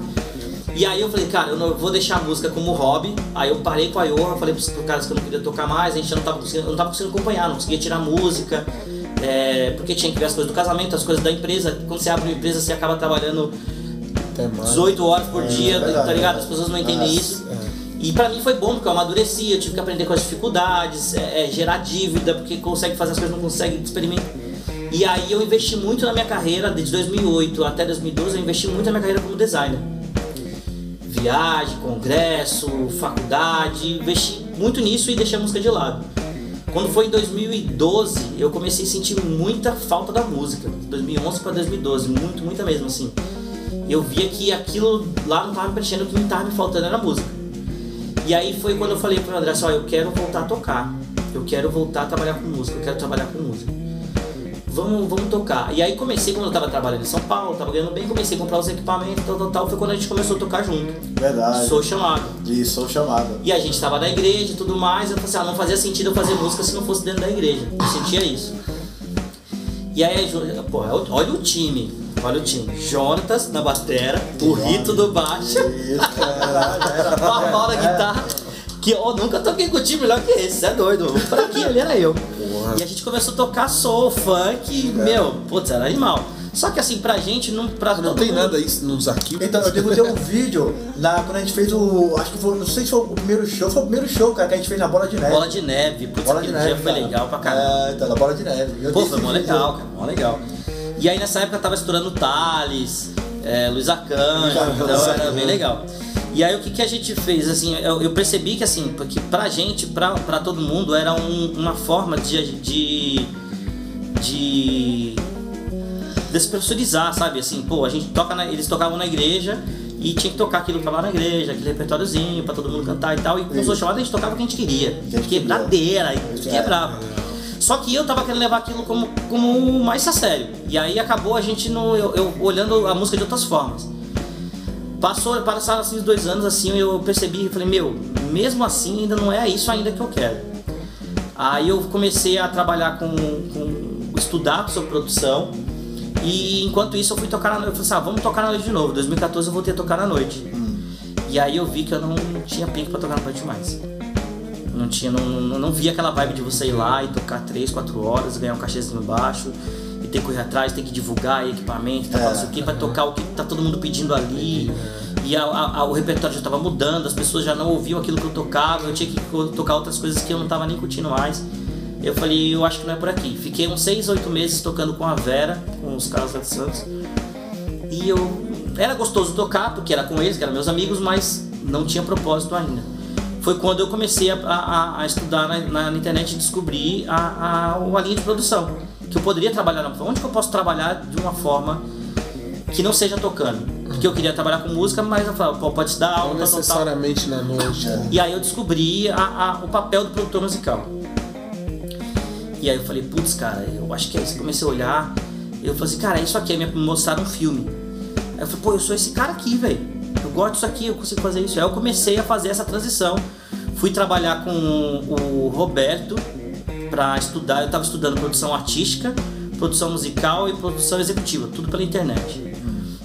E aí eu falei, cara, eu não vou deixar a música como hobby. Aí eu parei com a Iorra, falei pros caras que eu não queria tocar mais, a gente não tava conseguindo, não tava conseguindo acompanhar, não conseguia tirar música. É, porque tinha que ver as coisas do casamento, as coisas da empresa. Quando você abre uma empresa, você acaba trabalhando 18 horas por é, dia, é tá ligado? As pessoas não entendem é, isso. É. E pra mim foi bom, porque eu amadureci, eu tive que aprender com as dificuldades, é, é, gerar dívida, porque consegue fazer as coisas, não consegue experimentar. E aí eu investi muito na minha carreira, desde 2008 até 2012, eu investi muito na minha carreira como designer. Viagem, congresso, faculdade, investi muito nisso e deixei a música de lado. Quando foi em 2012, eu comecei a sentir muita falta da música. 2011 para 2012, muito, muita mesmo assim eu via que aquilo lá não estava me preenchendo, o que me estava me faltando era música. E aí foi quando eu falei para o André assim, ó, eu quero voltar a tocar, eu quero voltar a trabalhar com música, eu quero trabalhar com música. Vamos, vamos tocar. E aí comecei, quando eu estava trabalhando em São Paulo, estava ganhando bem, comecei a comprar os equipamentos, tal, tal, tal, foi quando a gente começou a tocar junto. Verdade. Sou chamado. Isso, sou chamado. E a gente estava na igreja e tudo mais, eu falei assim, ah, não fazia sentido eu fazer música se não fosse dentro da igreja. Eu sentia isso. E aí, porra, olha o time. Olha o time. Jonatas na batera, o Rito do baixo. Isso, era, Papau na guitarra. Que eu nunca toquei com o time melhor que esse, é doido. O fraquinho ali era eu. Porra. E a gente começou a tocar soul, funk, é. meu, putz, era animal. Só que assim, pra gente, não, pra não tem mundo... nada isso nos arquivos. Então, eu devo ter um vídeo na, quando a gente fez o. Acho que foi. Não sei se foi o primeiro show, foi o primeiro show, cara, que a gente fez na Bola de Neve. Bola de Neve, putz, bola de neve, dia foi legal pra caramba. É, então, na Bola de Neve. Eu Pô, foi mó legal, cara, mó legal. E aí nessa época tava estourando Thales, é, Luiz Arcanjo, então era bem legal. E aí o que, que a gente fez, assim, eu, eu percebi que assim, porque pra gente, pra, pra todo mundo, era um, uma forma de, de, de despressurizar, sabe? Assim, pô, a gente toca na, eles tocavam na igreja e tinha que tocar aquilo que tava na igreja, aquele repertóriozinho pra todo mundo cantar e tal. E com o chamado a gente tocava o que a gente queria. Quebradeira, e quebrava. Só que eu tava querendo levar aquilo como, como mais a sério. E aí acabou a gente no, eu, eu olhando a música de outras formas. Passou, passaram assim dois anos assim, eu percebi e falei, meu, mesmo assim ainda não é isso ainda que eu quero. Aí eu comecei a trabalhar com, com estudar sobre produção. E enquanto isso eu fui tocar na noite. Eu falei assim, ah, vamos tocar na noite de novo. 2014 eu voltei a tocar na noite. Hum. E aí eu vi que eu não tinha pique pra tocar na noite mais. Não tinha, não, não, não via aquela vibe de você ir lá e tocar 3, 4 horas, ganhar um cachezinho baixo e ter que correr atrás, ter que divulgar equipamento, tá, é, não sei o que, pra tocar o que tá todo mundo pedindo ali. E a, a, o repertório já estava mudando, as pessoas já não ouviam aquilo que eu tocava, eu tinha que tocar outras coisas que eu não tava nem curtindo mais. Eu falei, eu acho que não é por aqui. Fiquei uns 6, 8 meses tocando com a Vera, com os caras de Santos. E eu. Era gostoso tocar, porque era com eles, que eram meus amigos, mas não tinha propósito ainda. Foi quando eu comecei a, a, a estudar na, na, internet e descobri a, a, uma linha de produção. Que eu poderia trabalhar, onde que eu posso trabalhar de uma forma que não seja tocando. Porque eu queria trabalhar com música, mas eu falava, pode dar aula. Não necessariamente na noite. Né? E aí eu descobri a, a, o papel do produtor musical. E aí eu falei, putz, cara, eu acho que é isso. Comecei a olhar, eu falei assim, cara, isso aqui é me mostrar um filme. Aí eu falei, pô, eu sou esse cara aqui, velho. Gosto disso aqui, eu consigo fazer isso. Aí eu comecei a fazer essa transição. Fui trabalhar com o Roberto para estudar. Eu estava estudando produção artística, produção musical e produção executiva, tudo pela internet.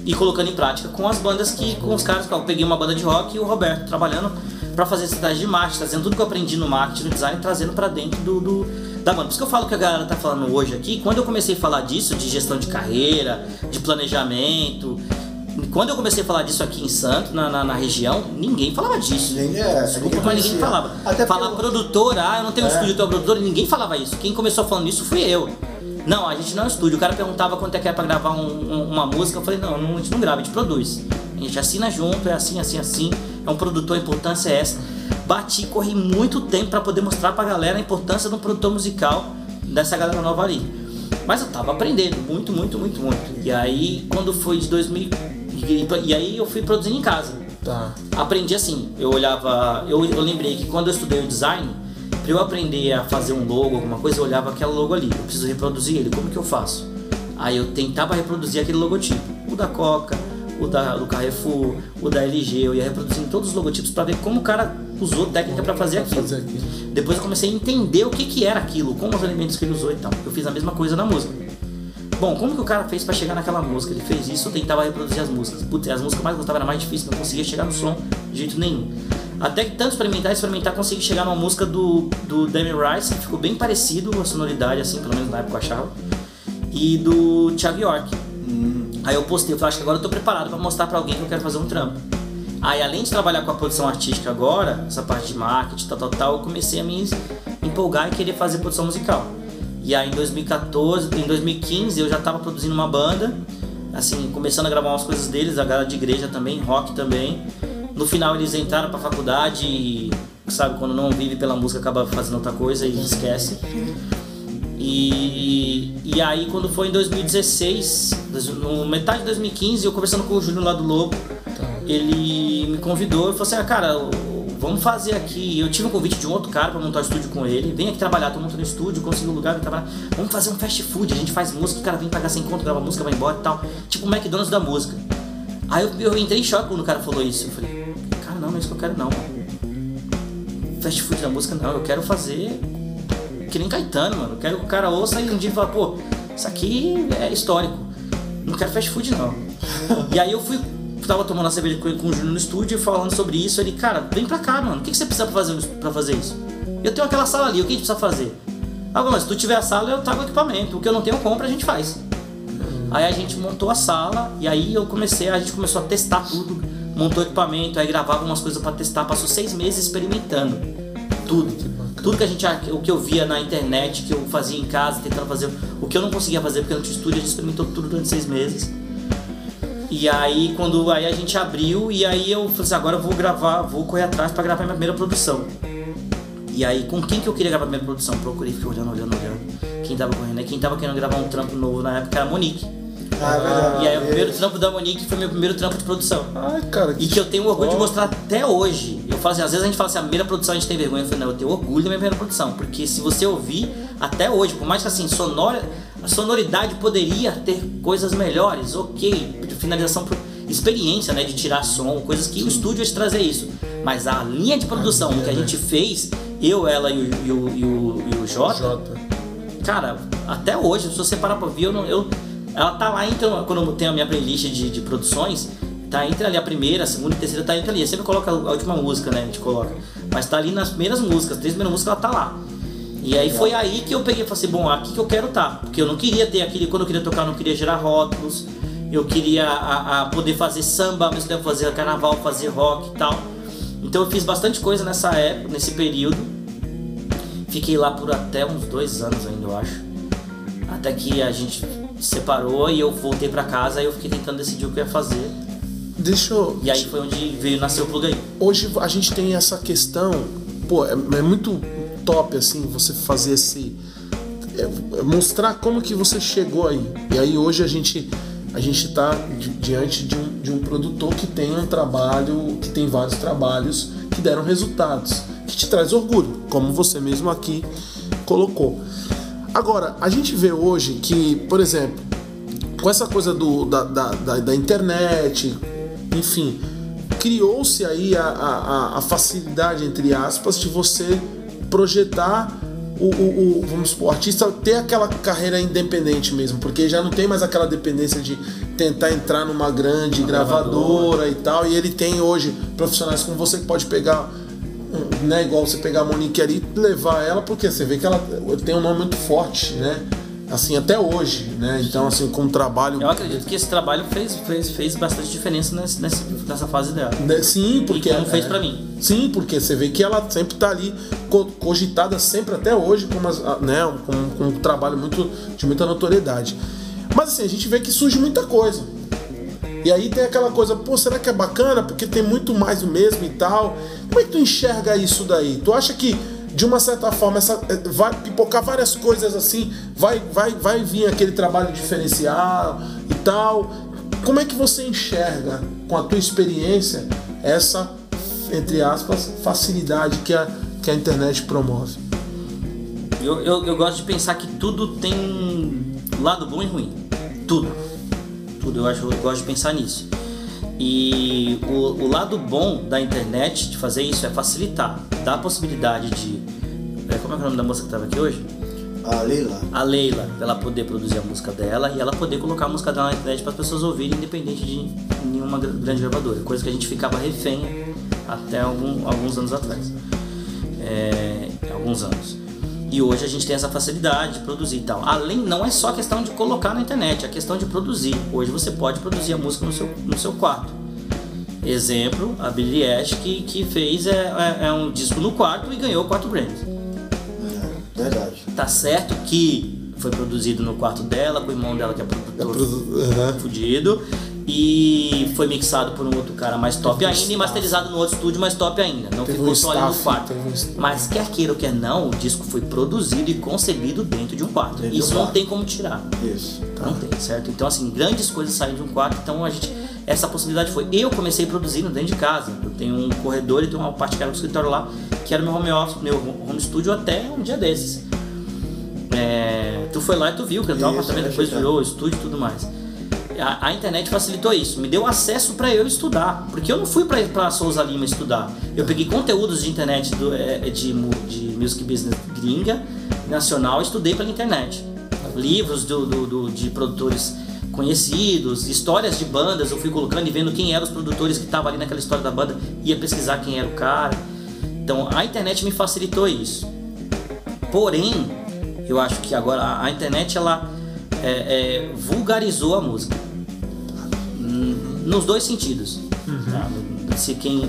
E colocando em prática com as bandas que, com os caras, eu peguei uma banda de rock e o Roberto trabalhando para fazer cidade de marketing, trazendo tudo que eu aprendi no marketing, no design, trazendo para dentro do, do da banda. Por isso que eu falo que a galera tá falando hoje aqui, quando eu comecei a falar disso, de gestão de carreira, de planejamento, quando eu comecei a falar disso aqui em Santos, na, na, na região, ninguém falava disso. Ninguém, é, Desculpa, mas ninguém falava. Até falar eu... produtora, ah, eu não tenho é. um estúdio, eu tenho produtora, ninguém falava isso. Quem começou falando isso fui eu. Não, a gente não é um estúdio. O cara perguntava quanto é que é pra gravar um, um, uma música. Eu falei, não, não, a gente não grava, a gente produz. A gente assina junto, é assim, assim, assim. É um produtor, a importância é essa. Bati, corri muito tempo para poder mostrar pra galera a importância de um produtor musical dessa galera nova ali. Mas eu tava aprendendo muito, muito, muito, muito. E aí, quando foi de 2000. E, e aí eu fui produzindo em casa. Tá. Aprendi assim, eu olhava. Eu, eu lembrei que quando eu estudei o design, para eu aprender a fazer um logo, alguma coisa, eu olhava aquela logo ali. Eu preciso reproduzir ele, como que eu faço? Aí eu tentava reproduzir aquele logotipo. O da Coca, o da, do Carrefour, o da LG, eu ia reproduzindo todos os logotipos para ver como o cara usou técnica para fazer, aquilo. fazer aquilo. Depois eu comecei a entender o que, que era aquilo, como os elementos que ele usou e tal. Eu fiz a mesma coisa na música. Bom, como que o cara fez para chegar naquela música? Ele fez isso, eu tentava reproduzir as músicas. Putz, as músicas mais gostava era mais difícil, não conseguia chegar no som de jeito nenhum. Até que tanto experimentar, experimentar, consegui chegar numa música do, do Demi Rice, que ficou bem parecido a sonoridade, assim, pelo menos na época eu achava. E do Thiago York. Hum. Aí eu postei, eu falei, acho que agora eu tô preparado para mostrar para alguém que eu quero fazer um trampo. Aí além de trabalhar com a produção artística agora, essa parte de marketing, tal, tal, tal, eu comecei a me empolgar e querer fazer produção musical. E aí em 2014, em 2015 eu já estava produzindo uma banda, assim, começando a gravar umas coisas deles, a galera de igreja também, rock também. No final eles entraram pra faculdade e, sabe, quando não vive pela música acaba fazendo outra coisa e esquece. E, e aí quando foi em 2016, no metade de 2015, eu conversando com o Júnior lá do Lobo, ele me convidou e falou assim, ah, cara, vamos fazer aqui. Eu tive um convite de um outro cara para montar o estúdio com ele. Vem aqui trabalhar, tô montando estúdio, consegui um lugar pra trabalhar. Vamos fazer um fast food, a gente faz música, o cara vem pagar sem conta, grava música, vai embora e tal. Tipo o McDonald's da música. Aí eu, eu entrei em choque quando o cara falou isso. Eu falei, cara, não, não é isso que eu quero não. Fast food da música não, eu quero fazer que nem Caetano, mano. Eu quero que o cara ouça e um dia fala, pô, isso aqui é histórico. Não quero fast food não. *laughs* e aí eu fui tava tomando a cerveja com, com o Júnior no estúdio falando sobre isso. Ele, cara, vem pra cá, mano. O que, que você precisa pra fazer, pra fazer isso? Eu tenho aquela sala ali, o que a gente precisa fazer? Ah, mas se tu tiver a sala, eu trago o equipamento. O que eu não tenho, eu compro, a gente faz. Aí a gente montou a sala e aí eu comecei, a gente começou a testar tudo, montou equipamento, aí gravava umas coisas para testar, passou seis meses experimentando tudo. Tudo que a gente, o que eu via na internet, que eu fazia em casa, tentando fazer, o que eu não conseguia fazer porque eu não tinha estúdio, a gente experimentou tudo durante seis meses. E aí quando aí a gente abriu e aí eu falei assim, agora eu vou gravar, vou correr atrás para gravar minha primeira produção. E aí com quem que eu queria gravar minha primeira produção? Procurei, fiquei olhando, olhando, olhando. Quem tava correndo, quem tava querendo gravar um trampo novo na época era a Monique. Ah, e aí o primeiro trampo da Monique foi meu primeiro trampo de produção. Ai, cara, que e que eu tenho orgulho de mostrar até hoje. Eu falo assim, às vezes a gente fala assim, a primeira produção a gente tem vergonha. Eu falei, não, eu tenho orgulho da minha primeira produção. Porque se você ouvir, até hoje, por mais que assim, sonora, a sonoridade poderia ter coisas melhores, ok, finalização experiência, né, de tirar som, coisas que Sim. o estúdio vai te trazer isso. Mas a linha de produção que a gente fez, eu, ela e o, e o, e o, e o Jota, Jota, cara, até hoje, se você parar pra ver, eu, não, eu ela tá lá, então, quando eu tenho a minha playlist de, de produções, tá entre ali a primeira, a segunda e a terceira, tá entre ali. Eu sempre coloca a última música, né? A gente coloca. Mas tá ali nas primeiras músicas, as três primeiras músicas ela tá lá. E aí foi aí que eu peguei e falei assim, bom, aqui que eu quero estar. Tá. Porque eu não queria ter aquele, quando eu queria tocar, eu não queria gerar rótulos. Eu queria a, a poder fazer samba, ao mesmo tempo fazer carnaval, fazer rock e tal. Então eu fiz bastante coisa nessa época, nesse período. Fiquei lá por até uns dois anos ainda, eu acho. Até que a gente separou e eu voltei para casa e eu fiquei tentando decidir o que eu ia fazer. Deixa eu. E aí foi onde veio nascer o plug aí. Hoje a gente tem essa questão, pô, é, é muito top assim você fazer esse é, é mostrar como que você chegou aí. E aí hoje a gente a gente está di diante de um, de um produtor que tem um trabalho, que tem vários trabalhos que deram resultados, que te traz orgulho, como você mesmo aqui colocou. Agora, a gente vê hoje que, por exemplo, com essa coisa do, da, da, da, da internet, enfim, criou-se aí a, a, a, facilidade, entre aspas, de você projetar o, o, o, vamos supor, o artista ter aquela carreira independente mesmo, porque já não tem mais aquela dependência de tentar entrar numa grande gravadora, gravadora e tal, e ele tem hoje profissionais como você que pode pegar né, igual você pegar a Monique ali e levar ela, porque você vê que ela tem um nome muito forte, né? Assim até hoje, né? Então assim com um trabalho. Eu acredito que esse trabalho fez, fez, fez bastante diferença nessa, nessa fase dela. Né, sim, porque e como fez é, para mim. Sim, porque você vê que ela sempre tá ali cogitada sempre até hoje com, umas, né, com, com um trabalho muito de muita notoriedade. Mas assim a gente vê que surge muita coisa. E aí tem aquela coisa, pô, será que é bacana? Porque tem muito mais do mesmo e tal. Como é que tu enxerga isso daí? Tu acha que de uma certa forma, essa, eh, vai pipocar várias coisas assim, vai, vai, vai vir aquele trabalho diferencial e tal. Como é que você enxerga, com a tua experiência, essa, entre aspas, facilidade que a, que a internet promove? Eu, eu, eu gosto de pensar que tudo tem lado bom e ruim. Tudo. Tudo. Eu, acho, eu gosto de pensar nisso. E o, o, lado bom da internet de fazer isso é facilitar, dar a possibilidade de. Como é, é o nome da moça que estava aqui hoje? A Leila. A Leila, ela poder produzir a música dela e ela poder colocar a música dela na internet para as pessoas ouvirem, independente de nenhuma grande gravadora. Coisa que a gente ficava refém até algum, alguns anos atrás. É, alguns anos. E hoje a gente tem essa facilidade de produzir e tal. Além, não é só questão de colocar na internet, é questão de produzir. Hoje você pode produzir a música no seu, no seu quarto. Exemplo, a Billie Eilish que, que fez é, é, é um disco no quarto e ganhou quatro Grammys. É, verdade. Tá certo que foi produzido no quarto dela, com o irmão dela que é produtor é produ... uhum. fudido e foi mixado por um outro cara mais top ainda e masterizado no outro estúdio mais top ainda. Não Teve ficou um só ali no quarto. Um... Mas quer queira ou quer não, o disco foi produzido e concebido dentro de um quarto. Dentro Isso não quarto. tem como tirar. Isso. Não tem, certo? Então, assim, grandes coisas saem de um quarto. Então, a gente. Essa possibilidade foi. Eu comecei produzindo dentro de casa. Eu tenho um corredor e tenho uma parte que era um escritório lá, que era meu home office, meu home studio até um dia desses. É, tu foi lá e tu viu que eu tava apartamento, depois virou estúdio e tudo mais a, a, internet facilitou isso, me deu acesso para eu estudar, porque eu não fui para Souza Lima estudar. Eu peguei conteúdos de internet do, é, é de, de music business gringa, nacional, estudei pela internet. Livros do, do, do, de produtores conhecidos, histórias de bandas, eu fui colocando e vendo quem eram os produtores que estavam ali naquela história da banda, ia pesquisar quem era o cara. Então a internet me facilitou isso. Porém, eu acho que agora a internet ela é, é, vulgarizou a música nos dois sentidos. Uhum. Tá? Se quem.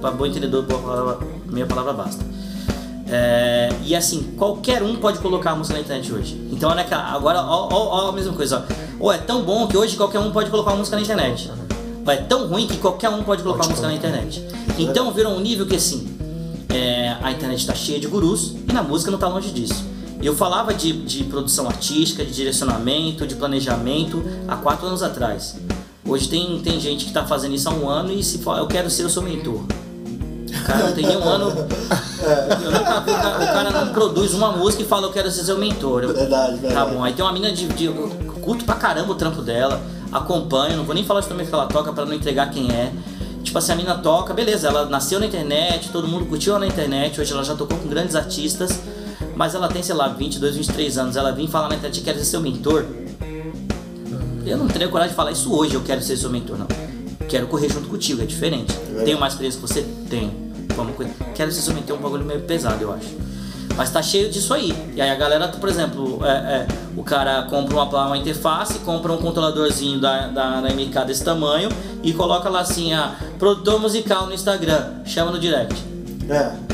Para bom entendedor, palavra, minha palavra basta. É, e assim, qualquer um pode colocar a música na internet hoje. Então, olha cá, agora, ó, ó, ó, a mesma coisa. Ó. Ou é tão bom que hoje qualquer um pode colocar uma música na internet. Ou é tão ruim que qualquer um pode colocar pode música na internet. Então, virou um nível que assim, é, a internet está cheia de gurus e na música não está longe disso. Eu falava de, de produção artística, de direcionamento, de planejamento há quatro anos atrás. Hoje tem, tem gente que está fazendo isso há um ano e se fala, eu quero ser o seu mentor. O cara não tem nem um ano. *laughs* Eu nunca vi, o cara não produz uma música e fala, eu quero ser seu mentor. Eu, verdade, verdade. Tá bom, aí tem uma mina de, de. Eu curto pra caramba o trampo dela, acompanho, não vou nem falar justamente que ela toca para não entregar quem é. Tipo assim, a mina toca, beleza, ela nasceu na internet, todo mundo curtiu ela na internet, hoje ela já tocou com grandes artistas, mas ela tem, sei lá, 22, 23 anos, ela vem falar na internet que quer ser seu mentor. Eu não teria coragem de falar isso hoje, eu quero ser seu mentor, não. Quero correr junto contigo, é diferente. É. Tenho mais experiência que você? Tenho. Vamos Quero ser seu mentor, é um bagulho meio pesado, eu acho. Mas tá cheio disso aí. E aí a galera, por exemplo, é, é, o cara compra uma, uma interface, compra um controladorzinho da, da, da MK desse tamanho e coloca lá assim, a produtor musical no Instagram, chama no direct. É.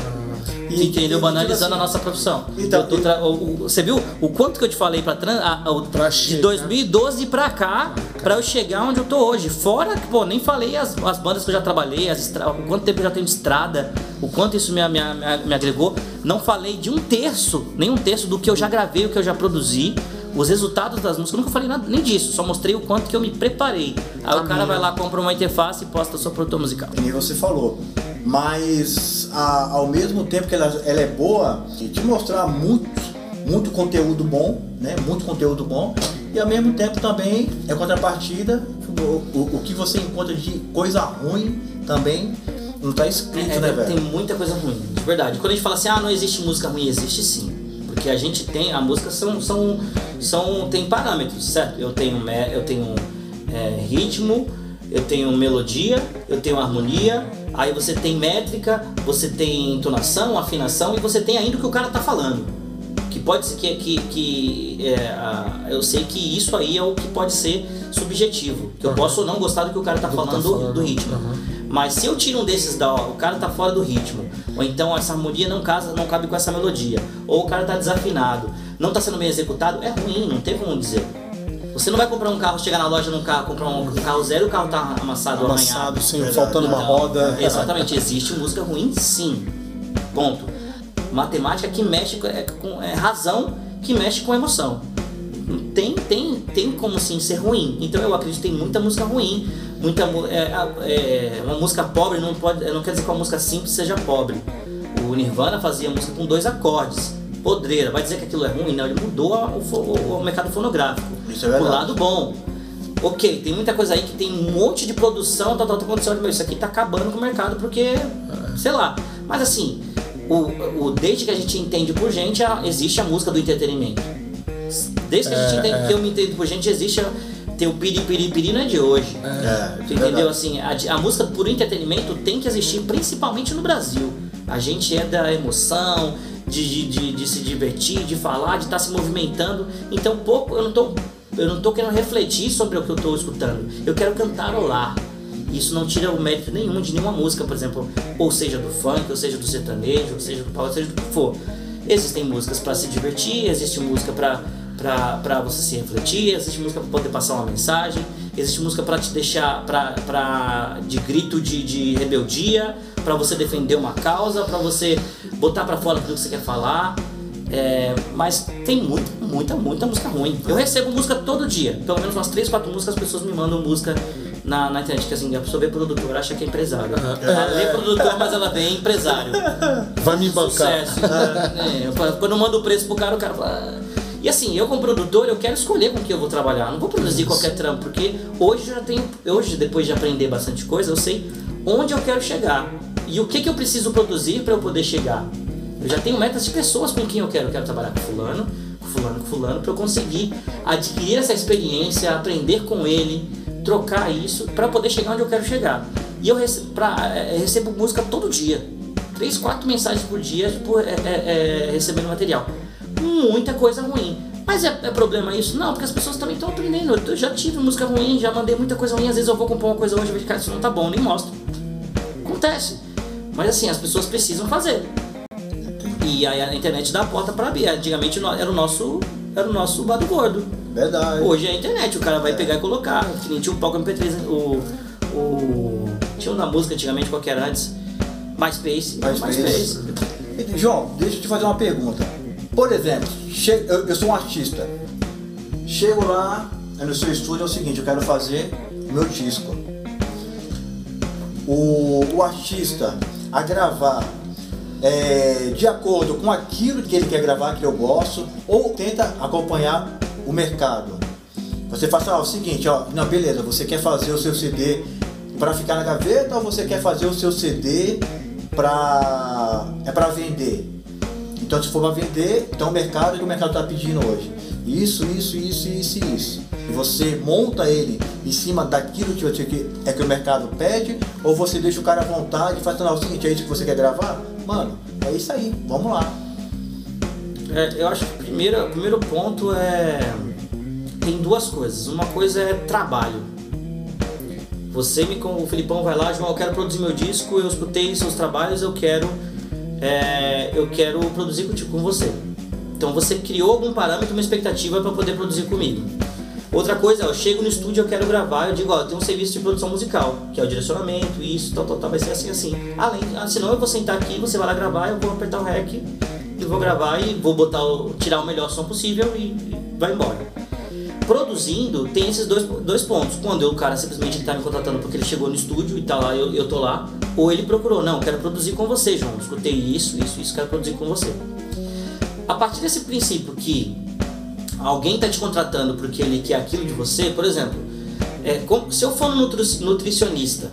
E- Entendeu? e- Banalizando a nossa profissão. Então, Eu tra- o- você viu o quanto que eu te falei pra, tran- a- a- Pra de chegar. 2012 pra cá, pra eu chegar onde eu tô hoje. Fora que, pô, nem falei as, as bandas que eu já trabalhei, as estra- o quanto tempo eu já tenho de estrada, o quanto isso me, me, me, me agregou. Não falei de um terço, nem um terço do que eu já gravei, o que eu já produzi. Os resultados das músicas, eu nunca falei nada, nem disso, só mostrei o quanto que eu me preparei. Aí o cara vai lá, compra uma interface e posta sua produtor musical. nem você falou. Mas a- ao mesmo tempo que ela, ela é boa, te mostrar muito, muito conteúdo bom, né? Muito conteúdo bom. E ao mesmo tempo também é contrapartida, o, o, o que você encontra de coisa ruim também não tá escrito, É, né, tem velho? muita coisa ruim, de verdade. Quando a gente fala assim, ah, não existe música ruim, existe sim. Porque a gente tem, a música são, são, são tem parâmetros, certo? Eu tenho, eu tenho é, ritmo, eu tenho melodia, eu tenho harmonia, aí você tem métrica, você tem entonação, afinação e você tem ainda o que o cara tá falando. Que pode ser que, que, que é, eu sei que isso aí é o que pode ser subjetivo. Que eu posso ou não gostar do que o cara tá tá falando do, do ritmo. Mas se eu tiro um desses da o cara tá fora do ritmo, ou então essa harmonia não casa, não cabe com essa melodia, ou o cara tá desafinado, não tá sendo bem executado, é ruim, não tem como dizer. Você não vai comprar um carro, chegar na loja num carro, comprar um, um carro zero e o carro tá amassado, arranhado. Amassado, sim, Verdade. faltando uma roda. Exatamente, existe música ruim sim. Ponto. Matemática que mexe com, é, com é razão que mexe com emoção. Tem, tem, tem como sim ser ruim. Então eu acredito que tem muita música ruim. Muita, mu- é, é, uma música pobre não, pode, não quer dizer que uma música simples seja pobre. O Nirvana fazia música com dois acordes. Podreira, vai dizer que aquilo é ruim? Não, ele mudou o, o- o mercado fonográfico. Isso é verdade. Pro lado bom. Ok, tem muita coisa aí que tem um monte de produção, tal, tal, tal, tal, meu, isso aqui tá acabando com o mercado porque, sei lá. Mas assim, o, o desde que a gente entende por gente, a- existe a música do entretenimento. Desde que a gente É, entende é. que eu me entendo por gente, existe a, tem o piri piri piri não é de hoje. É, Tu é entendeu? verdade. Assim, a, a música por entretenimento tem que existir, principalmente no Brasil. A gente é da emoção, de, de, de, se divertir, de falar, de estar se movimentando. Então, pouco eu não tô, eu não tô querendo refletir sobre o que eu tô escutando. Eu quero cantarolar. Isso não tira o mérito nenhum de nenhuma música, por exemplo, ou seja do funk, ou seja do sertanejo, ou seja do pau, seja do que for. Existem músicas para se divertir, existe música para para você se refletir, existe música para poder passar uma mensagem, existe música para te deixar pra, pra, de grito de, de rebeldia, para você defender uma causa, para você botar para fora tudo que você quer falar. É, mas tem muita, muita, muita música ruim. Eu recebo música todo dia, pelo menos umas 3, 4 músicas, as pessoas me mandam música na, na internet, que assim, a pessoa vê produtor, acha que é empresário. Ela lê produtor, mas ela vê empresário. *laughs* Vai me bancar. Sucesso. É, falo, quando eu mando o preço pro cara, o cara fala. "Ah." E assim, eu como produtor, eu quero escolher com que eu vou trabalhar. Não vou produzir qualquer trampo, porque hoje eu já tenho. Hoje, depois de aprender bastante coisa, eu sei onde eu quero chegar. E o que, que eu preciso produzir para eu poder chegar. Eu já tenho metas de pessoas com quem eu quero. Eu quero trabalhar com fulano, com fulano, com fulano, para eu conseguir adquirir essa experiência, aprender com ele, trocar isso, para poder chegar onde eu quero chegar. E eu recebo, pra, é, recebo música todo dia. Três, quatro mensagens por dia tipo, é, é, é, recebendo material. Muita coisa ruim. Mas é, é problema isso? Não, porque as pessoas também estão aprendendo. Eu já tive música ruim, já mandei muita coisa ruim. Às vezes eu vou comprar uma coisa hoje e vejo, cara, isso não tá bom, nem mostro. Acontece. Mas assim, as pessoas precisam fazer. E aí a internet dá a porta para abrir. Antigamente era o nosso era o nosso bado gordo. Verdade. Hoje é a internet, o cara vai pegar e colocar. Que nem tinha o palco MP3, o, o tinha um da música antigamente qual que era antes. MySpace, MySpace. E, João, deixa eu te fazer uma pergunta. Por exemplo, eu, eu sou um artista. Chego lá no seu estúdio é o seguinte, eu quero fazer meu disco. O, o artista a gravar é, de acordo com aquilo que ele quer gravar, que eu gosto, ou tenta acompanhar o mercado. Você fala assim, ó, o seguinte, ó, não, beleza, você quer fazer o seu CD para ficar na gaveta ou você quer fazer o seu CD para é para vender? Então se for para vender, então o mercado que o mercado está pedindo hoje. Isso, isso, isso, isso e isso. E você monta ele em cima daquilo que, que é que o mercado pede, ou você deixa o cara à vontade e é o seguinte, é isso que você quer gravar? Mano, é isso aí, vamos lá. É, eu acho que o primeiro, o primeiro ponto é. Tem duas coisas. Uma coisa é trabalho. Você me o Filipão vai lá, João, eu quero produzir meu disco, eu escutei seus trabalhos, eu quero é, eu quero produzir com você. Então você criou algum parâmetro, uma expectativa para poder produzir comigo. Outra coisa, eu chego no estúdio, eu quero gravar, eu digo, ó, tem um serviço de produção musical, que é o direcionamento, isso, tal, tal, tal, vai ser assim, assim. Além, ah, senão eu vou sentar aqui, você vai lá gravar, eu vou apertar o REC e vou gravar e vou botar o, tirar o melhor som possível e, e vai embora. Produzindo, tem esses dois, dois pontos. Quando o cara simplesmente está me contratando porque ele chegou no estúdio e tá lá, eu, eu tô lá, ou ele procurou, não, quero produzir com você, João, escutei isso, isso, isso, quero produzir com você. A partir desse princípio que alguém está te contratando porque ele quer aquilo de você, por exemplo, é, se eu for um nutricionista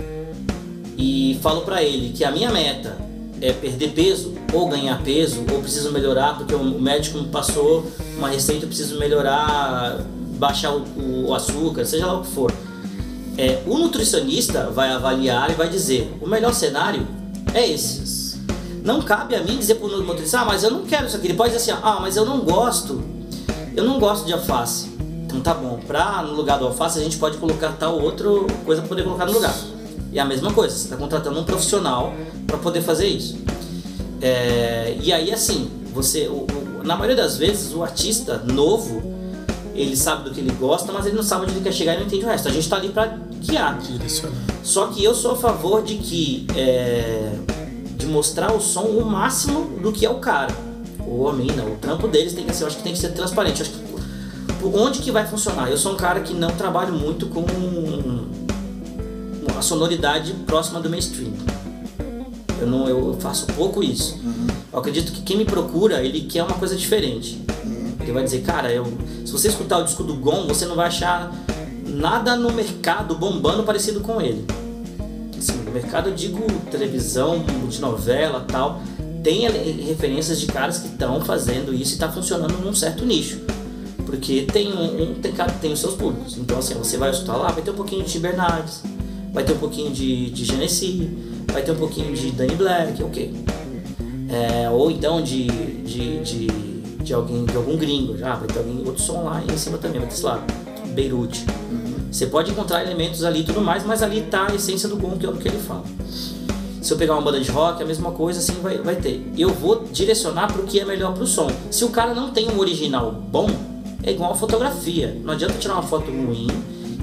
e falo para ele que a minha meta é perder peso ou ganhar peso ou preciso melhorar porque o médico me passou uma receita, eu preciso melhorar, baixar o, o açúcar, seja lá o que for. É, o nutricionista vai avaliar e vai dizer: o melhor cenário é esse. Não cabe a mim dizer para o nutricionista: ah, mas eu não quero isso aqui. Ele pode dizer assim: ah, mas eu não gosto eu não gosto de alface. Então tá bom, pra no lugar do alface a gente pode colocar tal outra coisa para poder colocar no lugar. E a mesma coisa, você está contratando um profissional para poder fazer isso. É, e aí assim, você, o, o, na maioria das vezes o artista novo ele sabe do que ele gosta, mas ele não sabe onde ele quer chegar e não entende o resto. A gente está ali para guiar. Direcionar. Só que eu sou a favor de que é, de mostrar o som o máximo do que é o cara ou a mina, o trampo deles tem que ser, eu acho que tem que ser transparente. Eu acho que onde que vai funcionar? Eu sou um cara que não trabalho muito com a sonoridade próxima do mainstream. Eu não, eu faço pouco isso. Uhum. Eu acredito que quem me procura, ele quer uma coisa diferente. Uhum. Vai dizer, cara, eu, se você escutar o disco do Gon, você não vai achar nada no mercado bombando parecido com ele. Assim, no mercado eu digo televisão, novela, tal tem referências de caras que estão fazendo isso e está funcionando num certo nicho. Porque tem um, tem, tem os seus públicos. Então assim, você vai escutar lá, vai ter um pouquinho de Bernardes, vai ter um pouquinho de, de Genesi, vai ter um pouquinho de Danny Black, ok. É, ou então de, de, de, de, alguém, de algum gringo, já vai ter alguém, outro som lá em cima também, vai ter, sei lá, Beirute. Uhum. Você pode encontrar elementos ali e tudo mais, mas ali está a essência do Gon, que é o que ele fala. Se eu pegar uma banda de rock, a mesma coisa assim vai, vai ter. Eu vou direcionar para o que é melhor para o som. Se o cara não tem um original bom, é igual a fotografia. Não adianta tirar uma foto ruim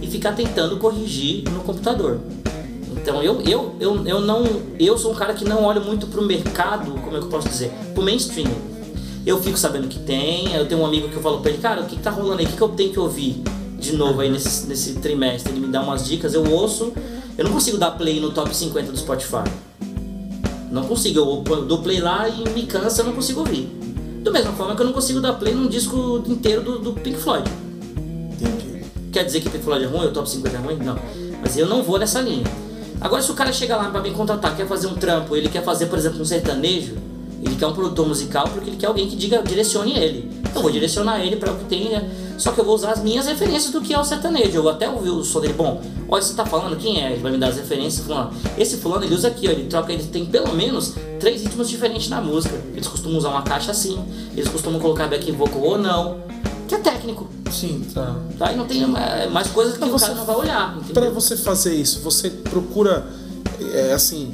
e ficar tentando corrigir no computador. Então eu, eu, eu, eu não. Eu sou um cara que não olho muito pro mercado, como é que eu posso dizer? Pro mainstream. Eu fico sabendo que tem, eu tenho um amigo que eu falo pra ele, cara, o que, que tá rolando aí? O que, que eu tenho que ouvir de novo aí nesse, nesse trimestre? Ele me dá umas dicas, eu ouço, eu não consigo dar play no top 50 do Spotify. Não consigo, eu dou play lá e me cansa, eu não consigo ouvir. Da mesma forma que eu não consigo dar play num disco inteiro do, do Pink Floyd. Entendi. Quer dizer que Pink Floyd é ruim, o top 50 é ruim? Não. Mas eu não vou nessa linha. Agora, se o cara chega lá para me contratar, quer fazer um trampo, ele quer fazer, por exemplo, um sertanejo, ele quer um produtor musical porque ele quer alguém que diga, direcione ele. Eu vou direcionar ele para o que tem, né? só que eu vou usar as minhas referências do que é o sertanejo. Eu vou até ouvir o som dele, bom, olha, você tá falando quem é? Ele vai me dar as referências, falando, esse fulano ele usa aqui, ó, ele troca, ele tem pelo menos três ritmos diferentes na música. Eles costumam usar uma caixa assim, eles costumam colocar back vocal ou não, que é técnico. Sim, tá. tá? E não tem é, mais coisas que pra o você, cara não vai olhar. Para você fazer isso, você procura, é, assim,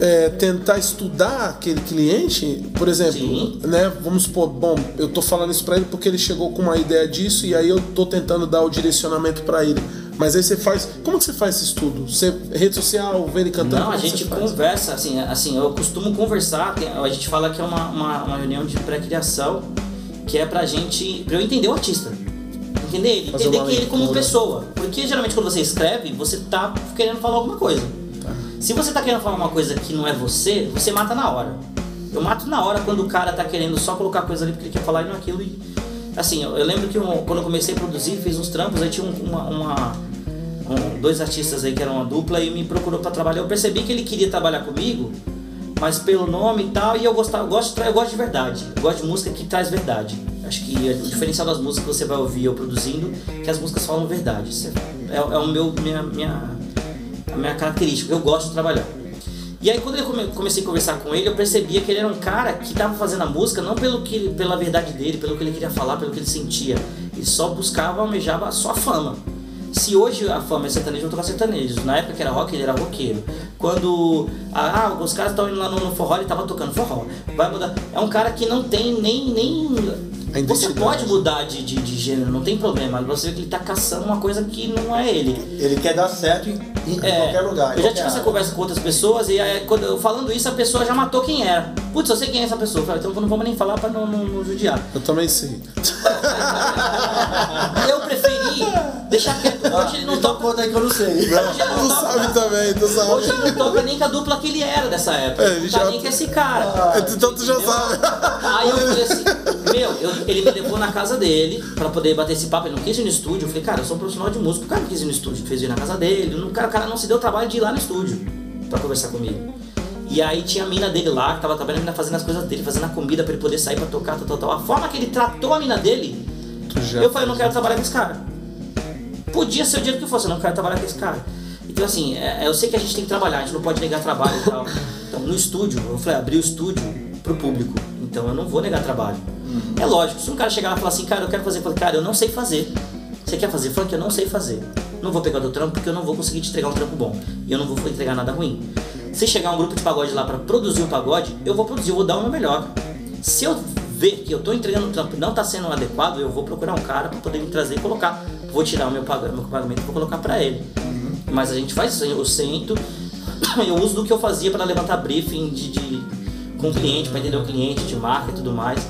é, tentar estudar aquele cliente, por exemplo, Sim. né? Vamos supor, bom, eu tô falando isso para ele porque ele chegou com uma ideia disso e aí eu tô tentando dar o direcionamento para ele. Mas aí você faz, como que você faz esse estudo? Você rede social, vê ele cantando? Não, a gente conversa, assim, assim, eu costumo conversar, a gente fala que é uma, uma, uma reunião de pré-criação, que é pra gente, pra eu entender o artista. Entender ele, entender que ele como pessoa. Porque geralmente quando você escreve, você tá querendo falar alguma coisa. Se você tá querendo falar uma coisa que não é você, você mata na hora. Eu mato na hora quando o cara tá querendo só colocar coisa ali porque ele quer falar e não aquilo. E, assim, eu, eu lembro que quando eu comecei a produzir, fiz uns trampos, aí tinha uma, uma um, dois artistas aí que eram uma dupla e me procurou para trabalhar. Eu percebi que ele queria trabalhar comigo, mas pelo nome e tal, e eu gostava, eu gosto, eu gosto de verdade. Eu gosto de música que traz verdade. Acho que o diferencial das músicas que você vai ouvir eu produzindo, que as músicas falam verdade. É, é o meu minha, minha a minha característica, eu gosto de trabalhar. E aí quando eu comecei a conversar com ele, eu percebia que ele era um cara que estava fazendo a música não pelo que, pela verdade dele, pelo que ele queria falar, pelo que ele sentia. Ele só buscava, almejava a fama. Se hoje a fama é sertanejo, eu vou tocar sertanejo. Na época que era rock, ele era roqueiro. Quando ah, os caras estão indo lá no, no forró, ele tava tocando forró. Vai mudar. É um cara que não tem nem. nem você pode mudar de, de, de gênero, não tem problema. Você vê que ele tá caçando uma coisa que não é ele. Ele quer dar certo em, em É, qualquer lugar. em Eu já tive essa área. conversa com outras pessoas e aí, quando eu falando isso, a pessoa já matou quem era. Putz, eu sei quem é essa pessoa. Eu falei, então não vamos nem falar pra não, não, não judiar. Eu também sei. *laughs* Eu preferi deixar quieto. Hoje ele não Então toca. conta aí que eu não sei. Hoje ele não Tu toca. sabe também, tu sabe. Hoje ele não toca nem com a dupla que ele era dessa época. É, ele não já- tá nem com esse cara. Então tu já sabe. Aí eu falei assim, meu, eu- ele me levou na casa dele pra poder bater esse papo. Ele não quis ir no estúdio. Eu falei, cara, eu sou um profissional de música. O cara não quis ir no estúdio, fez ir na casa dele. O cara, o cara não se deu o trabalho de ir lá no estúdio pra conversar comigo. E aí tinha a mina dele lá, que tava trabalhando, mina fazendo as coisas dele, fazendo a comida pra ele poder sair pra tocar, tal, tal, tal. A forma que ele tratou a mina dele, já. eu falei, eu não quero trabalhar com esse cara. Podia ser o dinheiro que fosse, eu não quero trabalhar com esse cara. Então assim, é- eu sei que a gente tem que trabalhar, a gente não pode negar trabalho e tal. Então no estúdio, eu falei, abri o estúdio pro público. Então eu não vou negar trabalho. É lógico, se um cara chegar lá e falar assim, cara, eu quero fazer, eu falei, cara, eu não sei fazer. Você quer fazer funk? Eu não sei fazer. Não vou pegar o teu trampo porque eu não vou conseguir te entregar um trampo bom. E eu não vou entregar nada ruim. Se chegar um grupo de pagode lá pra produzir um pagode, eu vou produzir, eu vou dar o meu melhor. Se eu ver que eu tô entregando um trampo e não tá sendo adequado, eu vou procurar um cara pra poder me trazer e colocar. Vou tirar o meu pag- meu pagamento e vou colocar pra ele. Mas a gente faz isso, eu sento, *coughs* eu uso do que eu fazia para levantar briefing de, de- com o cliente, para entender o cliente, de marca e tudo mais.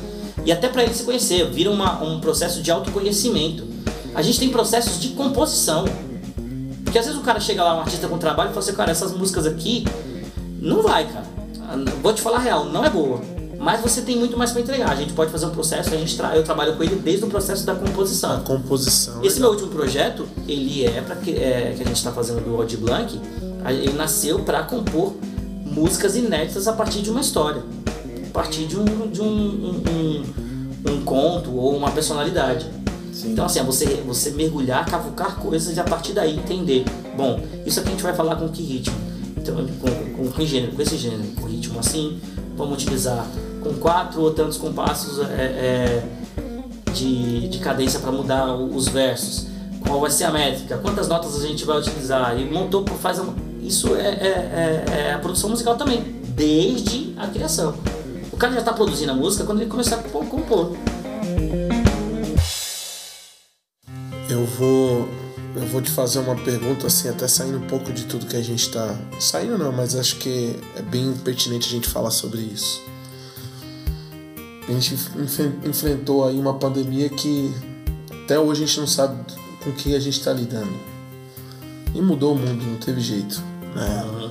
E até para ele se conhecer, vira uma- um processo de autoconhecimento. A gente tem processos de composição. Porque às vezes o cara chega lá, um artista com trabalho, e fala assim, cara, essas músicas aqui não vai, cara. Ah, Vou te falar a real, não é boa. Mas você tem muito mais para entregar. A gente pode fazer um processo, a gente tra- eu trabalho com ele desde o processo da composição. Composição. Esse meu último projeto, ele é para que, é, que a gente está fazendo do Odd Blank, a- ele nasceu para compor músicas inéditas a partir de uma história, a partir de um, de um, um, um- um conto ou uma personalidade. Sim. Então assim, é você, você mergulhar, cavucar coisas e a partir daí entender. Bom, isso aqui a gente vai falar com que ritmo? Então, com, com, com gênero, com esse gênero, com ritmo assim, vamos utilizar com quatro ou tantos compassos é, é, de, de cadência para mudar os versos. Qual vai ser a métrica? Quantas notas a gente vai utilizar? E montou, faz isso é, é- é- é a produção musical também, desde a criação. O cara já está produzindo a música quando ele começar a compor. Eu vou. Eu vou te fazer uma pergunta, assim, até saindo um pouco de tudo que a gente tá. Saindo não, mas acho que é bem pertinente a gente falar sobre isso. A gente enf- enfrentou aí uma pandemia que até hoje a gente não sabe com que a gente está lidando. E mudou o mundo, não teve jeito. Né?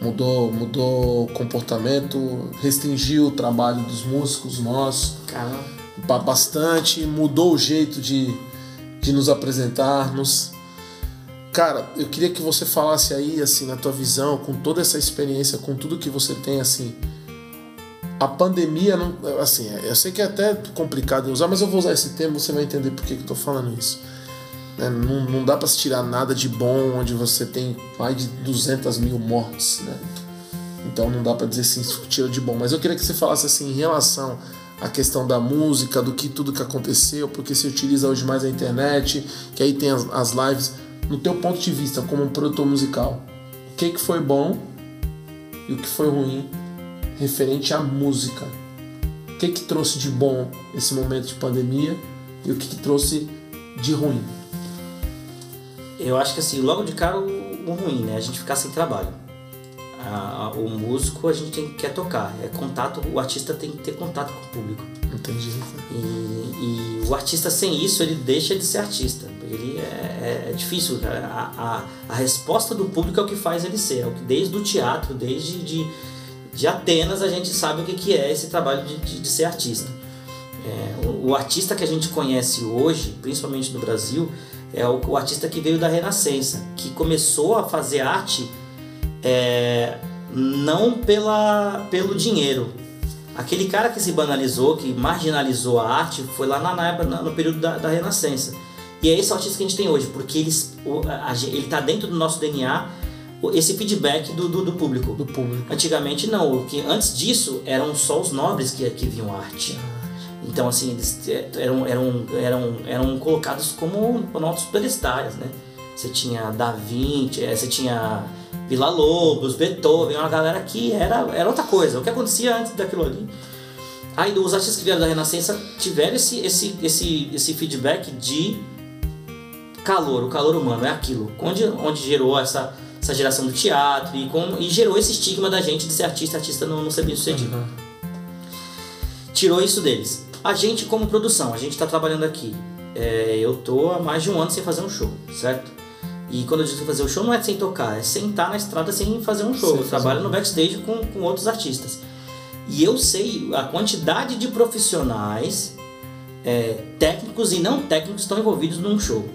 Mudou, mudou o comportamento, restringiu o trabalho dos músicos nossos Caramba. ba- bastante, mudou o jeito de, de nos apresentarmos. Cara, eu queria que você falasse aí, assim, na tua visão, com toda essa experiência, com tudo que você tem, assim. A pandemia, não, assim, eu sei que é até complicado de usar, mas eu vou usar esse termo, você vai entender por que, eu tô falando isso. né? Não, não dá para se tirar nada de bom onde você tem mais de 200 mil mortes, né? Então não dá para dizer assim, tira de bom. Mas eu queria que você falasse assim em relação à questão da música, do que tudo que aconteceu, porque se utiliza hoje mais a internet, que aí tem as, as lives. No teu ponto de vista, como um produtor musical, o que, que foi bom e o que foi ruim referente à música? O que, que trouxe de bom esse momento de pandemia e o que, que trouxe de ruim? Eu acho que assim, logo de cara o, ruim, né? A gente ficar sem trabalho. A- a- o músico a gente tem, quer tocar, é contato, o artista tem que ter contato com o público. Entendi. E, e o artista sem isso, ele deixa de ser artista. Ele é, é- é difícil. cara. A, a, a resposta do público é o que faz ele ser. É o que, desde o teatro, desde de, de Atenas, a gente sabe o que, que é esse trabalho de, de, de ser artista. É, o, o artista que a gente conhece hoje, principalmente no Brasil, é o, o artista que veio da Renascença, que começou a fazer arte é, não pela, pelo dinheiro. Aquele cara que se banalizou, que marginalizou a arte, foi lá na, na no período da, da Renascença. E é esse artista que a gente tem hoje, porque ele está dentro do nosso DNA, esse feedback do, do, do público. Do público. Antigamente não, o que antes disso eram só os nobres que, que viam arte. Então assim, eles eram, eram, eram, eram colocados como nossos pedestais, né? você tinha Da Vinci, eh, você tinha Vila Lobos, Beethoven, uma galera que era, era outra coisa. O que acontecia antes daquilo ali. Aí os artistas que vieram da Renascença tiveram esse, esse, esse, esse feedback de calor, o calor humano, é aquilo. Onde, onde gerou essa, essa geração do teatro e, com, e gerou esse estigma da gente de ser artista, artista não, não ser bem sucedido. Uhum. Tirou isso deles. A gente, como produção, a gente está trabalhando aqui. É, eu tô há mais de um ano sem fazer um show, certo? E quando eu digo fazer o show, não é sem tocar, é sentar na estrada sem fazer um show. Sem eu trabalho um no backstage com, com outros artistas. E eu sei a quantidade de profissionais, é, técnicos e não técnicos que estão envolvidos num show.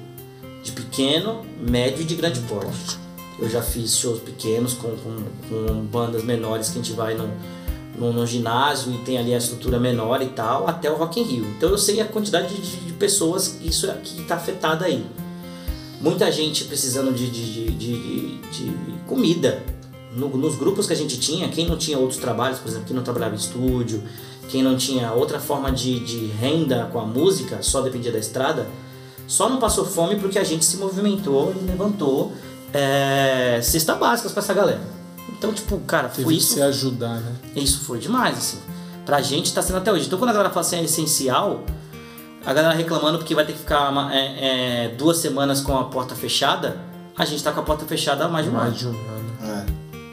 De pequeno, médio e de grande porte. Eu já fiz shows pequenos com, com, com bandas menores que a gente vai no, no, ginásio e tem ali a estrutura menor e tal, até o Rock in Rio. Então eu sei a quantidade de, de pessoas que isso que está afetada aí. Muita gente precisando de, de, de, de, de comida. No- nos grupos que a gente tinha, quem não tinha outros trabalhos, por exemplo, quem não trabalhava em estúdio, quem não tinha outra forma de, de renda com a música, só dependia da estrada, só não passou fome porque a gente se movimentou e levantou é, cesta básicas pra essa galera. Então, tipo, cara, Teve foi que isso. se ajudar, né? Isso foi demais, assim. Pra gente tá sendo até hoje. Então quando a galera fala assim, é essencial, a galera reclamando porque vai ter que ficar uma- é, é, duas semanas com a porta fechada, a gente tá com a porta fechada há mais de um ano. Mais de um ano. É.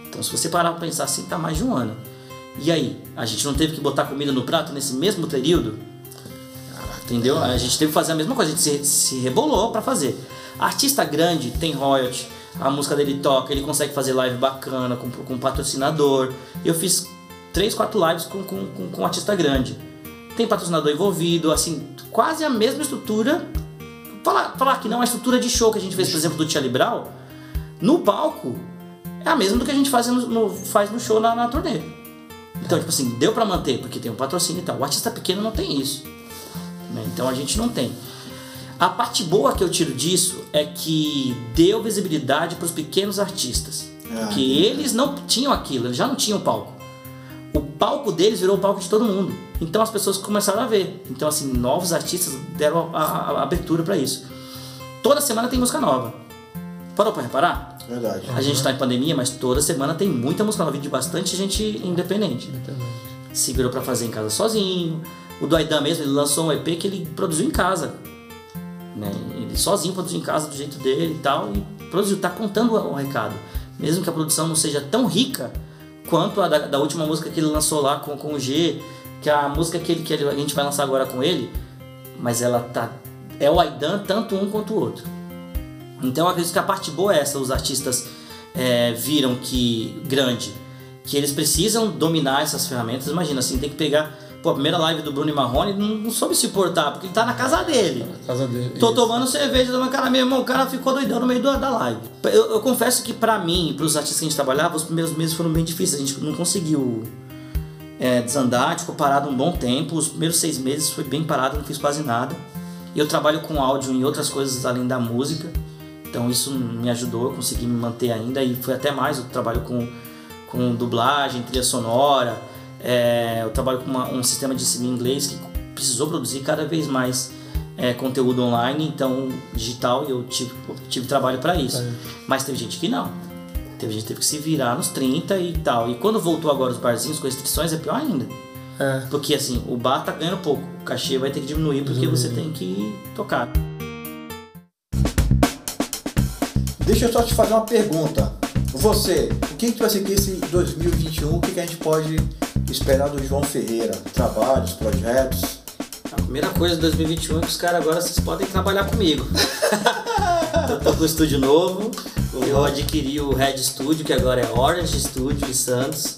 Então se você parar pra pensar assim, tá mais de um ano. E aí? A gente não teve que botar comida no prato nesse mesmo período? Entendeu? A gente teve que fazer a mesma coisa, a gente se, se rebolou pra fazer. Artista grande tem royalty, a música dele toca, ele consegue fazer live bacana com, com patrocinador. Eu fiz três, quatro lives com, com, com, com artista grande. Tem patrocinador envolvido, assim, quase a mesma estrutura. Falar, falar que não, a estrutura de show que a gente fez, por exemplo, do Tia Libral, no palco, é a mesma do que a gente faz no, no- faz no show na, na turnê. Então, tipo assim, deu pra manter, porque tem um patrocínio e tal. O artista pequeno não tem isso. né? Então a gente não tem. A parte boa que eu tiro disso é que deu visibilidade para os pequenos artistas. Ah, que eles não tinham aquilo, eles já não tinham palco. O palco deles virou o palco de todo mundo. Então as pessoas começaram a ver. Então, assim, novos artistas deram a, a- a abertura para isso. Toda semana tem música nova. Parou pra reparar? Verdade. A gente tá em pandemia, mas toda semana tem muita música nova de bastante gente independente. Se virou pra fazer em casa sozinho. O do Aidan mesmo, ele lançou um EP que ele produziu em casa. Né? Ele sozinho produziu em casa do jeito dele e tal. E produziu, tá contando o recado. Mesmo que a produção não seja tão rica quanto a da, da última música que ele lançou lá com, com o G, que é a música que, ele, que a gente vai lançar agora com ele, mas ela tá. É o Aidan tanto um quanto o outro. Então eu acredito que a parte boa é essa, os artistas é, viram que grande, que eles precisam dominar essas ferramentas. Imagina assim, tem que pegar. Pô, a primeira live do Bruno e Marrone não, não soube se portar, porque ele tá na casa dele. Casa dele. Tô Isso. tomando cerveja, tomando cara, meu irmão, o cara ficou doidão no meio da da live. Eu, eu confesso que pra mim, pros artistas que a gente trabalhava, os primeiros meses foram bem difíceis. A gente não conseguiu é, desandar, ficou parado um bom tempo. Os primeiros seis meses foi bem parado, não fiz quase nada. E eu trabalho com áudio e outras coisas além da música. Então isso me ajudou, eu consegui me manter ainda e foi até mais. Eu trabalho com, com dublagem, trilha sonora. É, eu trabalho com uma- um sistema de ensino em inglês que precisou produzir cada vez mais é, conteúdo online, então digital, e eu tive, tive trabalho para isso. É. Mas teve gente que não. Teve gente que teve que se virar nos 30 e tal. E quando voltou agora os barzinhos com restrições, é pior ainda. É. Porque assim, o bar tá ganhando pouco, o cachê vai ter que diminuir porque você tem que tocar. Deixa eu só te fazer uma pergunta. Você, o que, que vai ser que esse 2021, o que, que a gente pode esperar do João Ferreira? Trabalhos, projetos? A primeira coisa de 2021 é que os caras agora vocês podem trabalhar comigo. *laughs* eu tô com o estúdio novo, eu adquiri o Red Studio, que agora é Orange Studio em Santos.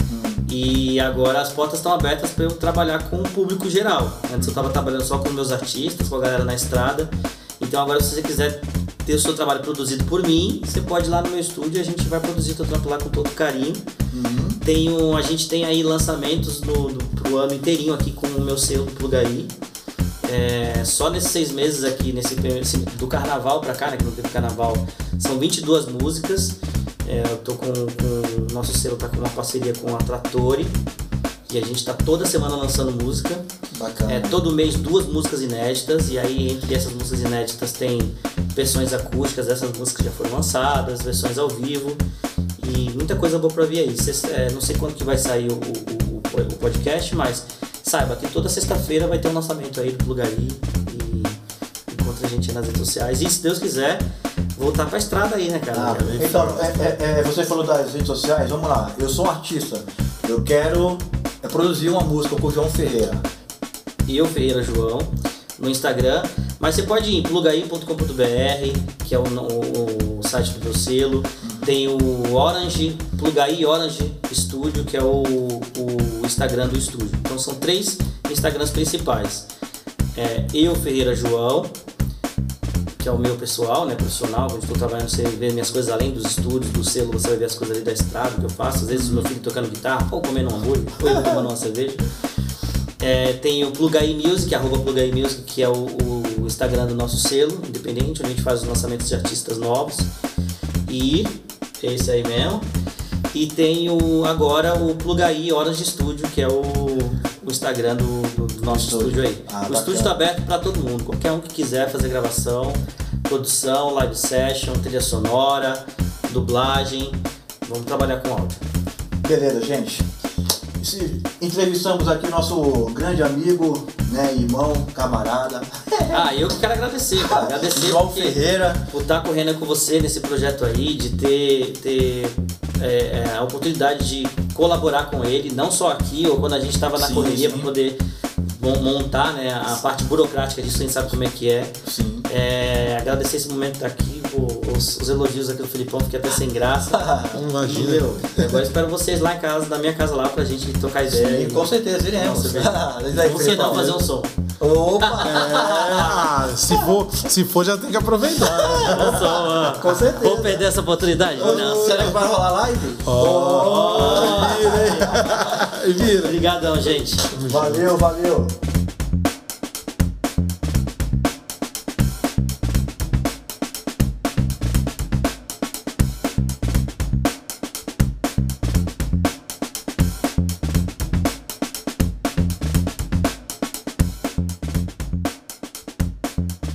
E agora as portas estão abertas para eu trabalhar com o público geral. Antes eu estava trabalhando só com meus artistas, com a galera na estrada. Então agora se você quiser ter o seu trabalho produzido por mim, você pode ir lá no meu estúdio e a gente vai produzir teu trampo lá com todo carinho. Tenho, a gente tem aí lançamentos no, no, pro ano inteirinho aqui com o meu selo Plugaí. É, só nesses seis meses aqui, nesse, esse- do carnaval pra cá, né, que não teve carnaval, são 22 músicas. É, eu tô com, com. o Nosso selo tá com uma parceria com a Trattori. E a gente tá toda semana lançando música. Bacana. É, todo mês duas músicas inéditas, e aí entre essas músicas inéditas tem versões acústicas dessas músicas que já foram lançadas, versões ao vivo e muita coisa boa pra vir aí. Cês- é, não sei quando que vai sair o, o- o- o podcast, mas saiba que toda sexta-feira vai ter um lançamento aí do Lugar aí e encontra a gente nas redes sociais. E se Deus quiser, voltar pra estrada aí, né, cara? Ah, então, é- é- é, você falou das redes sociais, vamos lá. Eu sou um artista, eu quero produzir uma música com o João Ferreira. eu, Ferreira João, no Instagram. Mas você pode ir em plugai.com.br, que é o, o- o site do meu selo. Tem o Orange, Plugai Orange Studio, que é o, o Instagram do estúdio. Então são três Instagrams principais. É, eu, Ferreira João, que é o meu pessoal, né, profissional, onde estou trabalhando, você vê minhas coisas além dos estúdios, do selo, você vai ver as coisas ali da estrada que eu faço. Às vezes meu filho tocando guitarra, ou comendo um hambúrguer, ou tomando uma cerveja. É, tem o Plugai Music, arroba Plugai Music, que é o, o Instagram do nosso selo independente, onde a gente faz os lançamentos de artistas novos. E esse aí mesmo. E tem o, agora o Plugai Horas de Estúdio, que é o, o Instagram do- do nosso Estúdio. estúdio aí. Ah, o bacana. estúdio está aberto para todo mundo, qualquer um que quiser fazer gravação, produção, live session, trilha sonora, dublagem. Vamos trabalhar com áudio. Beleza, gente. Entrevistamos aqui nosso grande amigo, né, irmão, camarada, *laughs* Ah, eu que quero agradecer, cara. Agradecer João Ferreira. por estar correndo com você nesse projeto aí, de ter, ter é, é, a oportunidade de colaborar com ele, não só aqui, ou quando a gente estava na Sim, correria sim. para poder mon- montar né, a parte burocrática disso, a gente sabe como é que é. Sim. É, agradecer esse momento aqui, os, os elogios aqui do Filipão, fiquei até sem graça. *laughs* Imagina. Meu, agora espero vocês lá em casa, na minha casa lá, pra gente trocar ideia. Sim, com certeza, iremos. Nossa, *laughs* Felipe. não fazer um som. Opa! Ah, *laughs* se for, se for já tem que aproveitar. Ó. Com certeza. Vou perder essa oportunidade? Não. Será que vai rolar live? Vira, hein? Vira. Obrigadão, gente. Valeu, valeu.